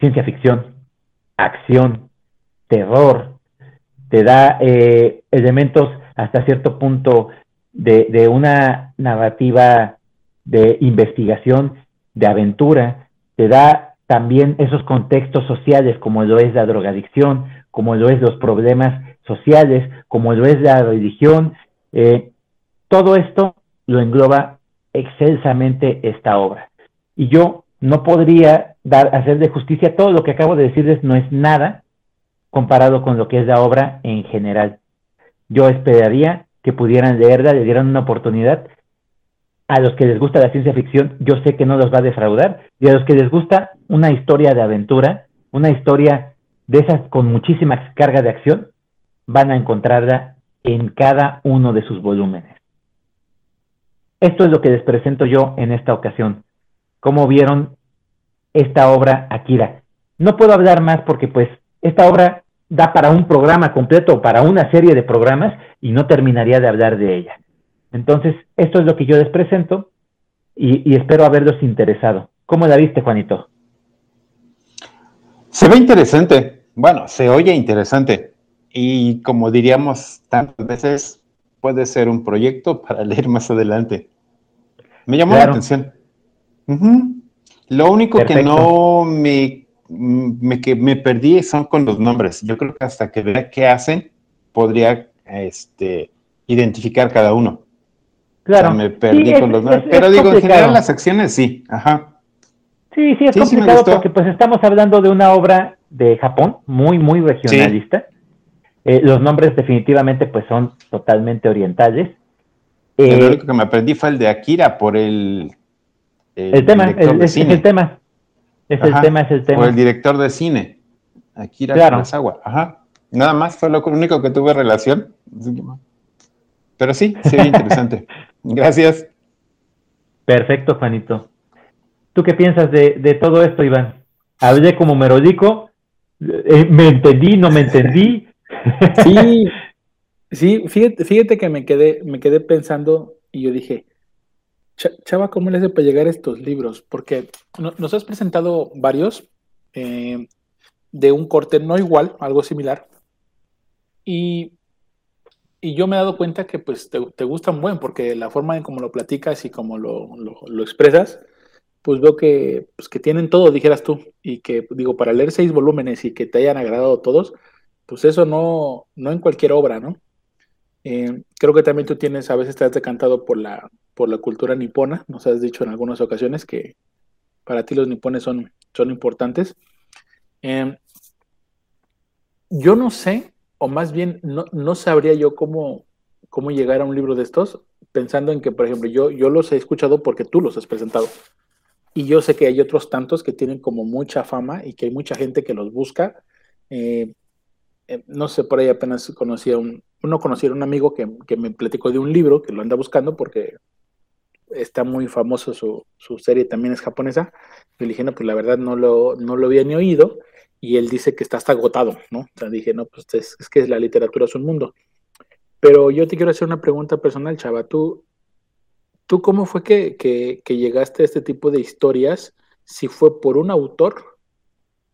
Ciencia ficción, acción, terror, te da eh, elementos hasta cierto punto de, una narrativa de investigación, de aventura, te da también esos contextos sociales como lo es la drogadicción, como lo es los problemas sociales, como lo es la religión. Eh, todo esto lo engloba excelsamente esta obra. Y yo no podría dar, hacer de justicia todo lo que acabo de decirles, no es nada comparado con lo que es la obra en general. Yo esperaría que pudieran leerla, le dieran una oportunidad. A los que les gusta la ciencia ficción, yo sé que no los va a defraudar. Y a los que les gusta una historia de aventura, una historia de esas con muchísima carga de acción, van a encontrarla en cada uno de sus volúmenes. Esto es lo que les presento yo en esta ocasión cómo vieron esta obra Akira. No puedo hablar más porque pues esta obra da para un programa completo, para una serie de programas y no terminaría de hablar de ella. Entonces, esto es lo que yo les presento y, espero haberlos interesado. ¿Cómo la viste, Juanito? Se ve interesante. Bueno, se oye interesante. Y como diríamos tantas veces, puede ser un proyecto para leer más adelante. Me llamó la atención. Lo único que no me, me, que me perdí son con los nombres. Yo creo que hasta que vea qué hacen, podría este, identificar cada uno. Claro. me perdí con los nombres. Pero digo, en general las secciones sí. Ajá. Sí, sí, es complicado porque pues estamos hablando de una obra de Japón, muy, muy regionalista. Eh, los nombres definitivamente pues son totalmente orientales. lo eh, único que me aprendí fue el de Akira por el el, tema, es, el tema. Es el tema, es el tema. O el director de cine, Akira claro. Ajá. Nada más fue lo único que tuve relación. Pero sí, sí, interesante. Gracias. Perfecto, Juanito. ¿Tú qué piensas de, todo esto, Iván? Hablé como merodico, eh, me entendí, no me entendí. Sí, sí, fíjate, fíjate que me quedé, me quedé pensando y yo dije, Chava, ¿cómo le hace para llegar a estos libros? Porque nos has presentado varios eh, de un corte no igual, algo similar. Y y yo me he dado cuenta que pues te, te gustan buen, porque la forma en cómo lo platicas y cómo lo, lo, expresas, pues veo que, pues que tienen todo, dijeras tú, y que digo, para leer seis volúmenes y que te hayan agradado todos, pues eso no, no en cualquier obra, ¿no? Eh, creo que también tú tienes, a veces te has decantado por la, por la cultura nipona, nos has dicho en algunas ocasiones que para ti los nipones son, son importantes. Eh, yo no sé, o más bien no, no sabría yo cómo, cómo llegar a un libro de estos, pensando en que, por ejemplo, yo, yo los he escuchado porque tú los has presentado. Y yo sé que hay otros tantos que tienen como mucha fama y que hay mucha gente que los busca. Eh, eh, no sé, por ahí apenas conocí a un, uno conocía a un amigo que, me platicó de un libro que lo anda buscando porque está muy famoso su, su serie, también es japonesa. Y le pues la verdad no lo, no lo había ni oído y él dice que está hasta agotado, ¿no? O sea, dije, no, pues es, es, que la literatura es un mundo. Pero yo te quiero hacer una pregunta personal, Chava. ¿Tú, tú cómo fue que, que, que, llegaste a este tipo de historias? Si fue por un autor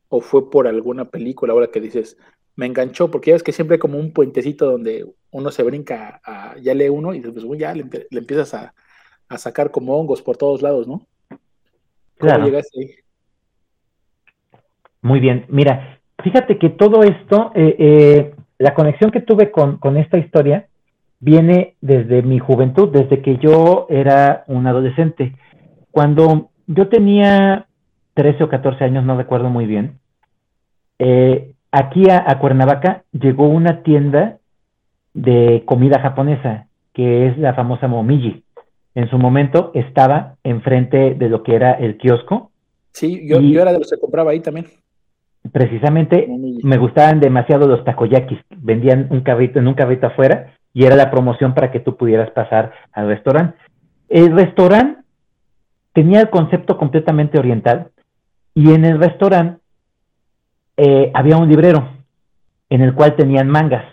o fue por alguna película, ahora que dices, me enganchó, porque ya ves que siempre hay como un puentecito donde uno se brinca, a, ya lee uno y después ya le, le empiezas a, a, sacar como hongos por todos lados, ¿no? ¿Cómo claro. llegaste ahí? Muy bien, mira, fíjate que todo esto, eh, eh, la conexión que tuve con, con, esta historia viene desde mi juventud, desde que yo era un adolescente. Cuando yo tenía 13 o 14 años, no recuerdo muy bien, eh, aquí a, a, Cuernavaca llegó una tienda de comida japonesa, que es la famosa Momiji. En su momento estaba enfrente de lo que era el kiosco. Sí, yo, y, yo era de los que compraba ahí también precisamente me gustaban demasiado los takoyakis. Vendían un carrito en un carrito afuera y era la promoción para que tú pudieras pasar al restaurante. El restaurante tenía el concepto completamente oriental y en el restaurante eh, había un librero en el cual tenían mangas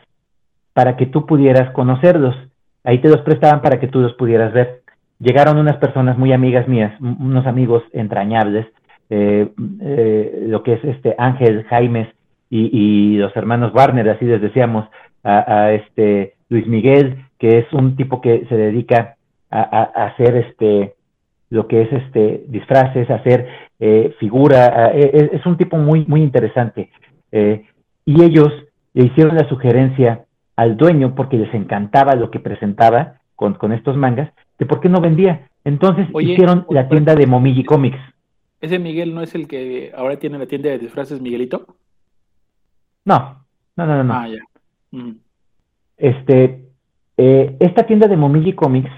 para que tú pudieras conocerlos. Ahí te los prestaban para que tú los pudieras ver. Llegaron unas personas muy amigas mías, unos amigos entrañables, lo que es este Ángel Jaimes y, y, los hermanos Warner, así les decíamos, a, a, este Luis Miguel, que es un tipo que se dedica a, a hacer este lo que es este disfraces, hacer eh, figura, es, es, un tipo muy, muy interesante. Eh, y ellos le hicieron la sugerencia al dueño, porque les encantaba lo que presentaba con, con estos mangas, de por qué no vendía. Entonces Oye, hicieron la tienda de Momiji Comics. ¿Ese Miguel no es el que ahora tiene la tienda de disfraces Miguelito? No, no, no, no. Ah, ya. Mm. Este, eh, esta tienda de Momiji Comics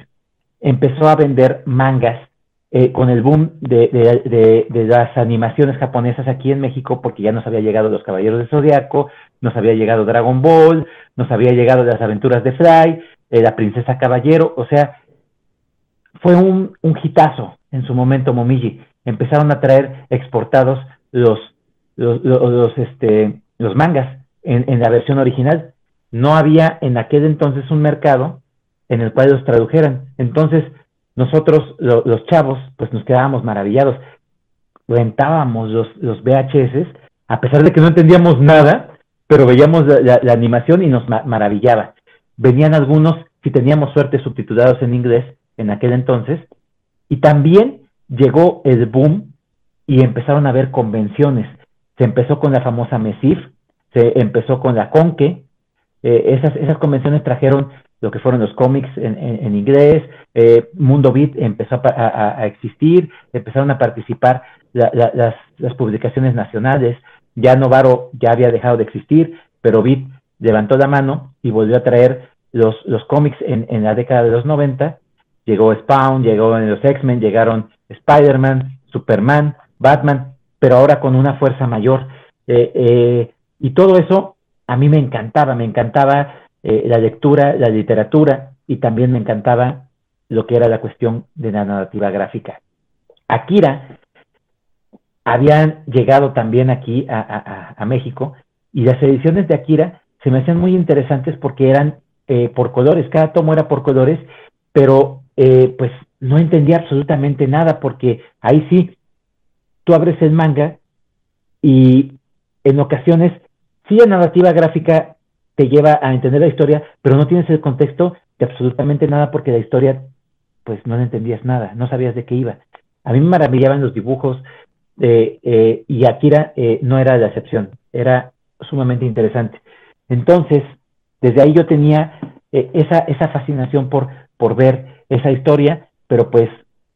empezó a vender mangas eh, con el boom de, de, de, de, las animaciones japonesas aquí en México, porque ya nos había llegado Los Caballeros de Zodiaco, nos había llegado Dragon Ball, nos había llegado Las Aventuras de Fly, eh, La Princesa Caballero, o sea, fue un, un hitazo en su momento Momiji empezaron a traer exportados los, los, este, los mangas en, en, la versión original. No había en aquel entonces un mercado en el cual los tradujeran. Entonces, nosotros, lo, los chavos, pues nos quedábamos maravillados. Rentábamos los, los VHS, a pesar de que no entendíamos nada, pero veíamos la, la, animación y nos ma maravillaba. Venían algunos, si teníamos suerte, subtitulados en inglés en aquel entonces, y también llegó el boom y empezaron a haber convenciones. Se empezó con la famosa MESIF, se empezó con la CONQUE, eh, esas, esas convenciones trajeron lo que fueron los cómics en, en, en inglés, eh, Mundo Beat empezó a, existir, empezaron a participar la, la, las, las, publicaciones nacionales, ya Novaro ya había dejado de existir, pero Beat levantó la mano y volvió a traer los, los cómics en, en la década de los 90, llegó Spawn, llegó los X-Men, llegaron Spider-Man, Superman, Batman, pero ahora con una fuerza mayor. Eh, eh, y todo eso a mí me encantaba, me encantaba eh, la lectura, la literatura y también me encantaba lo que era la cuestión de la narrativa gráfica. Akira habían llegado también aquí a, a, México y las ediciones de Akira se me hacían muy interesantes porque eran por colores, cada tomo era por colores, pero pues no entendía absolutamente nada porque ahí sí, tú abres el manga y en ocasiones, sí la narrativa gráfica te lleva a entender la historia, pero no tienes el contexto de absolutamente nada porque la historia, pues no entendías nada, no sabías de qué iba. A mí me maravillaban los dibujos eh, eh, y Akira eh, no era la excepción, era sumamente interesante. Entonces, desde ahí yo tenía esa, esa fascinación por, por ver esa historia, pero pues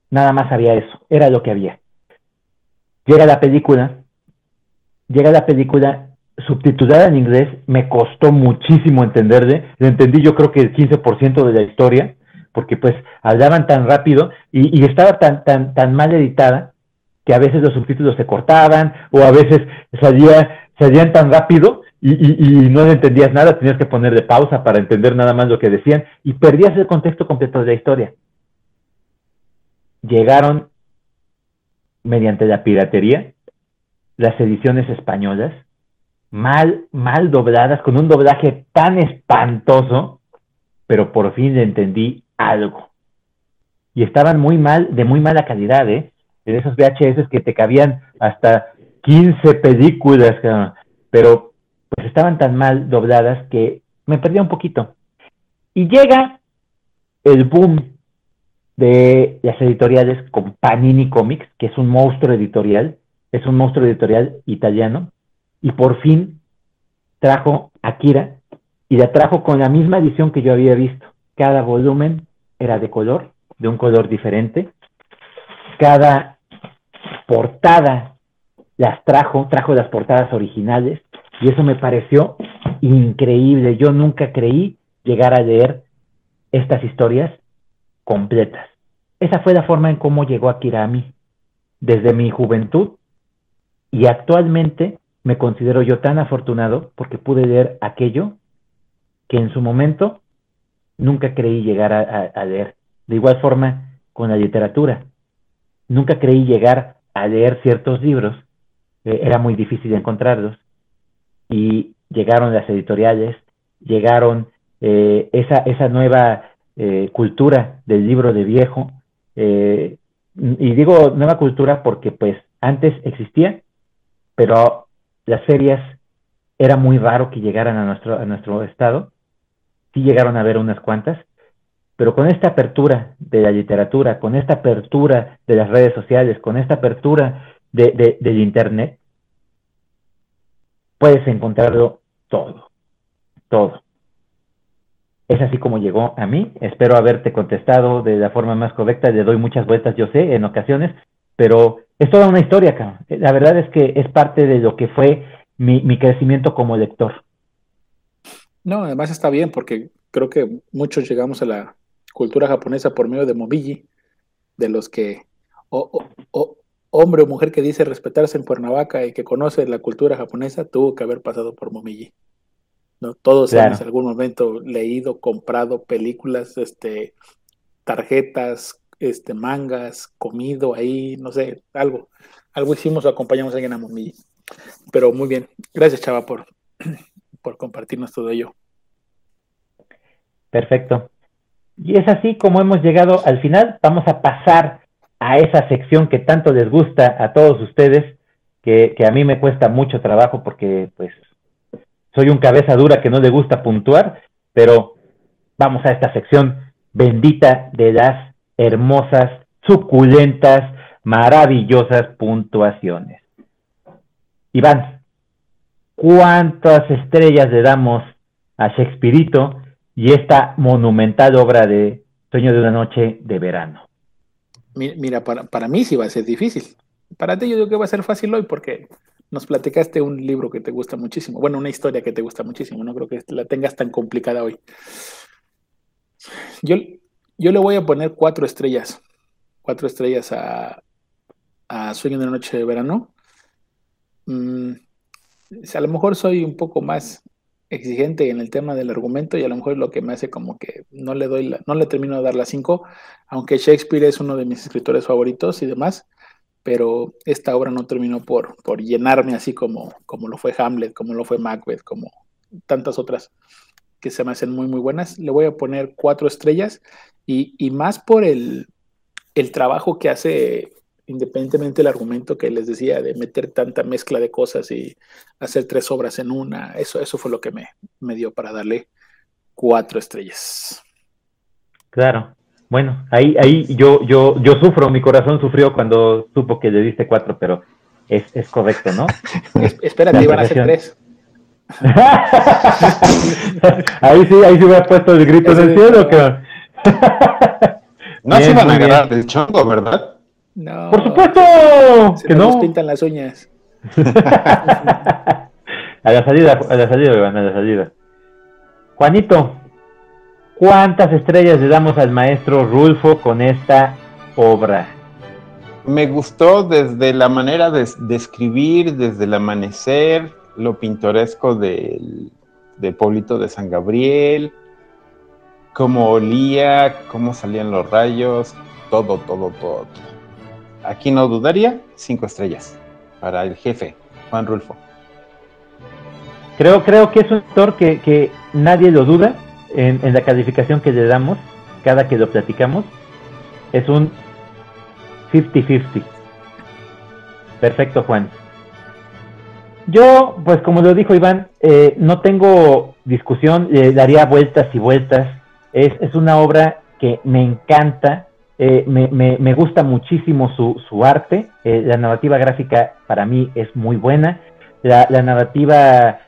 nada más había eso, era lo que había. Llega la película, llega la película subtitulada en inglés, me costó muchísimo entenderle, le entendí yo creo que el 15% de la historia, porque pues hablaban tan rápido y, estaba tan, tan, tan mal editada que a veces los subtítulos se cortaban o a veces salía, salían tan rápido y, y, no entendías nada, tenías que poner de pausa para entender nada más lo que decían y perdías el contexto completo de la historia. Llegaron mediante la piratería las ediciones españolas mal, mal dobladas, con un doblaje tan espantoso, pero por fin entendí algo. Y estaban muy mal, de muy mala calidad, ¿eh? De esos VHS que te cabían hasta 15 películas, pero pues estaban tan mal dobladas que me perdí un poquito. Y llega el boom de las editoriales con Panini Comics, que es un monstruo editorial, es un monstruo editorial italiano, y por fin trajo Akira y la trajo con la misma edición que yo había visto. Cada volumen era de color, de un color diferente. Cada portada las trajo, trajo las portadas originales y eso me pareció increíble. Yo nunca creí llegar a leer estas historias completas. Esa fue la forma en cómo llegó a mí. Desde mi juventud y actualmente me considero yo tan afortunado porque pude leer aquello que en su momento nunca creí llegar a, leer. De igual forma con la literatura. Nunca creí llegar a leer ciertos libros, eh, era muy difícil encontrarlos, y llegaron las editoriales, llegaron eh, esa, esa nueva eh, cultura del libro de viejo, y digo nueva cultura porque pues antes existía, pero las ferias era muy raro que llegaran a nuestro, a nuestro estado, sí llegaron a ver unas cuantas, pero con esta apertura de la literatura, con esta apertura de las redes sociales, con esta apertura de, del Internet, puedes encontrarlo todo, todo. Es así como llegó a mí. Espero haberte contestado de la forma más correcta. Le doy muchas vueltas, yo sé, en ocasiones, pero es toda una historia, cabrón. La verdad es que es parte de lo que fue mi, crecimiento como lector. No, además está bien porque creo que muchos llegamos a la cultura japonesa por medio de Momiji, de los que, o, hombre o mujer que dice respetarse en Cuernavaca y que conoce la cultura japonesa, tuvo que haber pasado por Momiji. ¿No? Todos hemos en algún momento leído, comprado películas, este, tarjetas, este, mangas, comido ahí, no sé, algo. Algo hicimos o acompañamos a alguien a Momiji. Pero muy bien. Gracias, Chava, por, por compartirnos todo ello. Perfecto. Y es así como hemos llegado al final. Vamos a pasar a esa sección que tanto les gusta a todos ustedes, que, que a mí me cuesta mucho trabajo porque pues soy un cabeza dura que no le gusta puntuar, pero vamos a esta sección bendita de las hermosas, suculentas, maravillosas puntuaciones. Iván, ¿cuántas estrellas le damos a Shakespeareito y esta monumental obra de Sueño de una noche de verano? Mira, para, para mí sí va a ser difícil. Para ti yo digo que va a ser fácil hoy porque nos platicaste un libro que te gusta muchísimo. Bueno, una historia que te gusta muchísimo. No creo que la tengas tan complicada hoy. Yo, yo le voy a poner cuatro estrellas. Cuatro estrellas a, Sueño de la Noche de Verano. Mm, a lo mejor soy un poco más exigente en el tema del argumento y a lo mejor es lo que me hace como que no le doy no le termino de dar las cinco, aunque Shakespeare es uno de mis escritores favoritos y demás, pero esta obra no terminó por, por llenarme así como, como lo fue Hamlet, como lo fue Macbeth, como tantas otras que se me hacen muy muy buenas. Le voy a poner cuatro estrellas y, más por el, trabajo que hace independientemente del argumento que les decía de meter tanta mezcla de cosas y hacer tres obras en una, eso, eso fue lo que me, me dio para darle cuatro estrellas. Claro. Bueno, ahí, ahí yo, yo, yo sufro, mi corazón sufrió cuando supo que le diste cuatro, pero es, es correcto, ¿no? espérate, iban a ser tres. ahí sí, ahí sí hubiera puesto el grito del cielo, que no se iban a agarrar del chongo, ¿verdad? No. Por supuesto se que nos no. pintan las uñas. a la salida, a la salida, Iván, a la salida. Juanito, ¿cuántas estrellas le damos al maestro Rulfo con esta obra? Me gustó desde la manera de, de escribir, desde el amanecer, lo pintoresco del, del pueblito de San Gabriel, cómo olía, cómo salían los rayos, todo, todo, todo. Aquí no dudaría, cinco estrellas para el jefe, Juan Rulfo. Creo, creo que es un actor que, que nadie lo duda en, la calificación que le damos cada que lo platicamos. Es un 50-50. Perfecto, Juan. Yo, pues como lo dijo Iván, eh, no tengo discusión, le daría vueltas y vueltas. Es, es una obra que me encanta, eh, me, me, me, gusta muchísimo su, su arte. Eh, la narrativa gráfica para mí es muy buena. La, la narrativa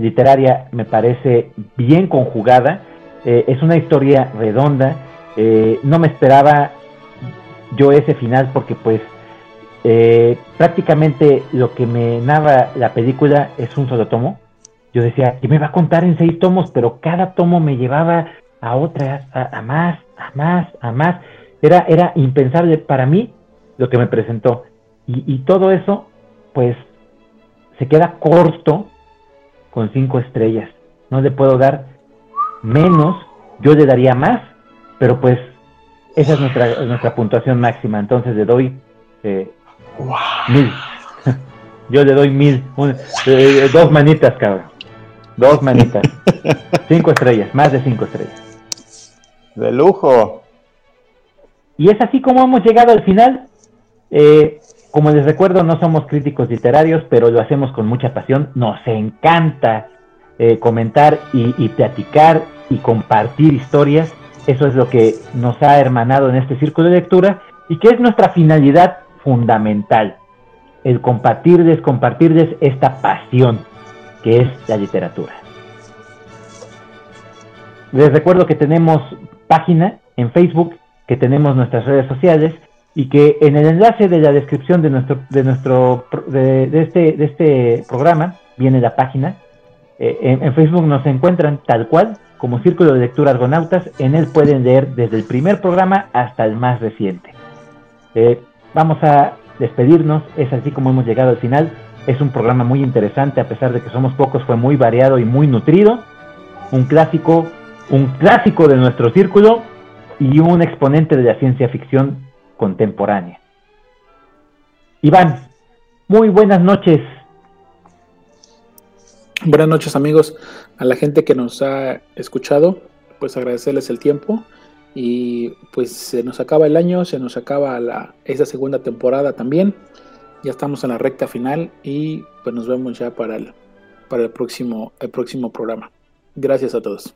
literaria me parece bien conjugada. Eh, es una historia redonda. Eh, no me esperaba yo ese final porque pues eh, prácticamente lo que me narra la película es un solo tomo. Yo decía, que me va a contar en seis tomos, pero cada tomo me llevaba a otras, a, más, a más, a más. Era, era impensable para mí lo que me presentó. Y, y todo eso, pues, se queda corto con cinco estrellas. No le puedo dar menos, yo le daría más, pero pues esa es nuestra, nuestra puntuación máxima. Entonces le doy eh, Wow. mil. Yo le doy mil. Un, eh, dos manitas, cabrón. Dos manitas. cinco estrellas, más de cinco estrellas. De lujo. Y es así como hemos llegado al final. Eh, como les recuerdo, no somos críticos literarios, pero lo hacemos con mucha pasión. Nos encanta eh, comentar y, y, platicar y compartir historias. Eso es lo que nos ha hermanado en este círculo de lectura y que es nuestra finalidad fundamental. El compartirles, compartirles esta pasión que es la literatura. Les recuerdo que tenemos página en Facebook, que tenemos nuestras redes sociales y que en el enlace de la descripción de nuestro de nuestro de, de este de este programa viene la página. Eh, en, Facebook nos encuentran tal cual como Círculo de Lectura Argonautas. En él pueden leer desde el primer programa hasta el más reciente. Eh, vamos a despedirnos. Es así como hemos llegado al final. Es un programa muy interesante a pesar de que somos pocos fue muy variado y muy nutrido. Un clásico un clásico de nuestro círculo y un exponente de la ciencia ficción contemporánea. Iván, muy buenas noches. Buenas noches amigos, a la gente que nos ha escuchado, pues agradecerles el tiempo y pues se nos acaba el año, se nos acaba la, esa segunda temporada también, ya estamos en la recta final y pues nos vemos ya para el, para el, próximo, el próximo programa. Gracias a todos.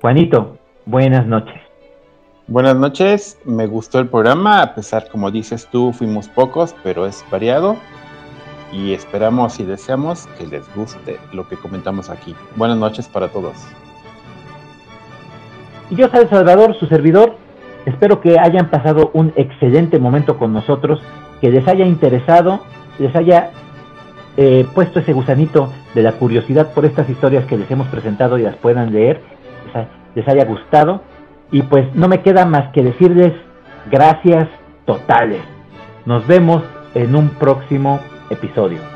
Juanito, buenas noches. Buenas noches, me gustó el programa, a pesar, como dices tú, fuimos pocos, pero es variado y esperamos y deseamos que les guste lo que comentamos aquí. Buenas noches para todos. Y yo soy Salvador, su servidor. Espero que hayan pasado un excelente momento con nosotros, que les haya interesado, les haya eh, puesto ese gusanito de la curiosidad por estas historias que les hemos presentado y las puedan leer, les, les haya gustado y pues no me queda más que decirles gracias totales. Nos vemos en un próximo episodio.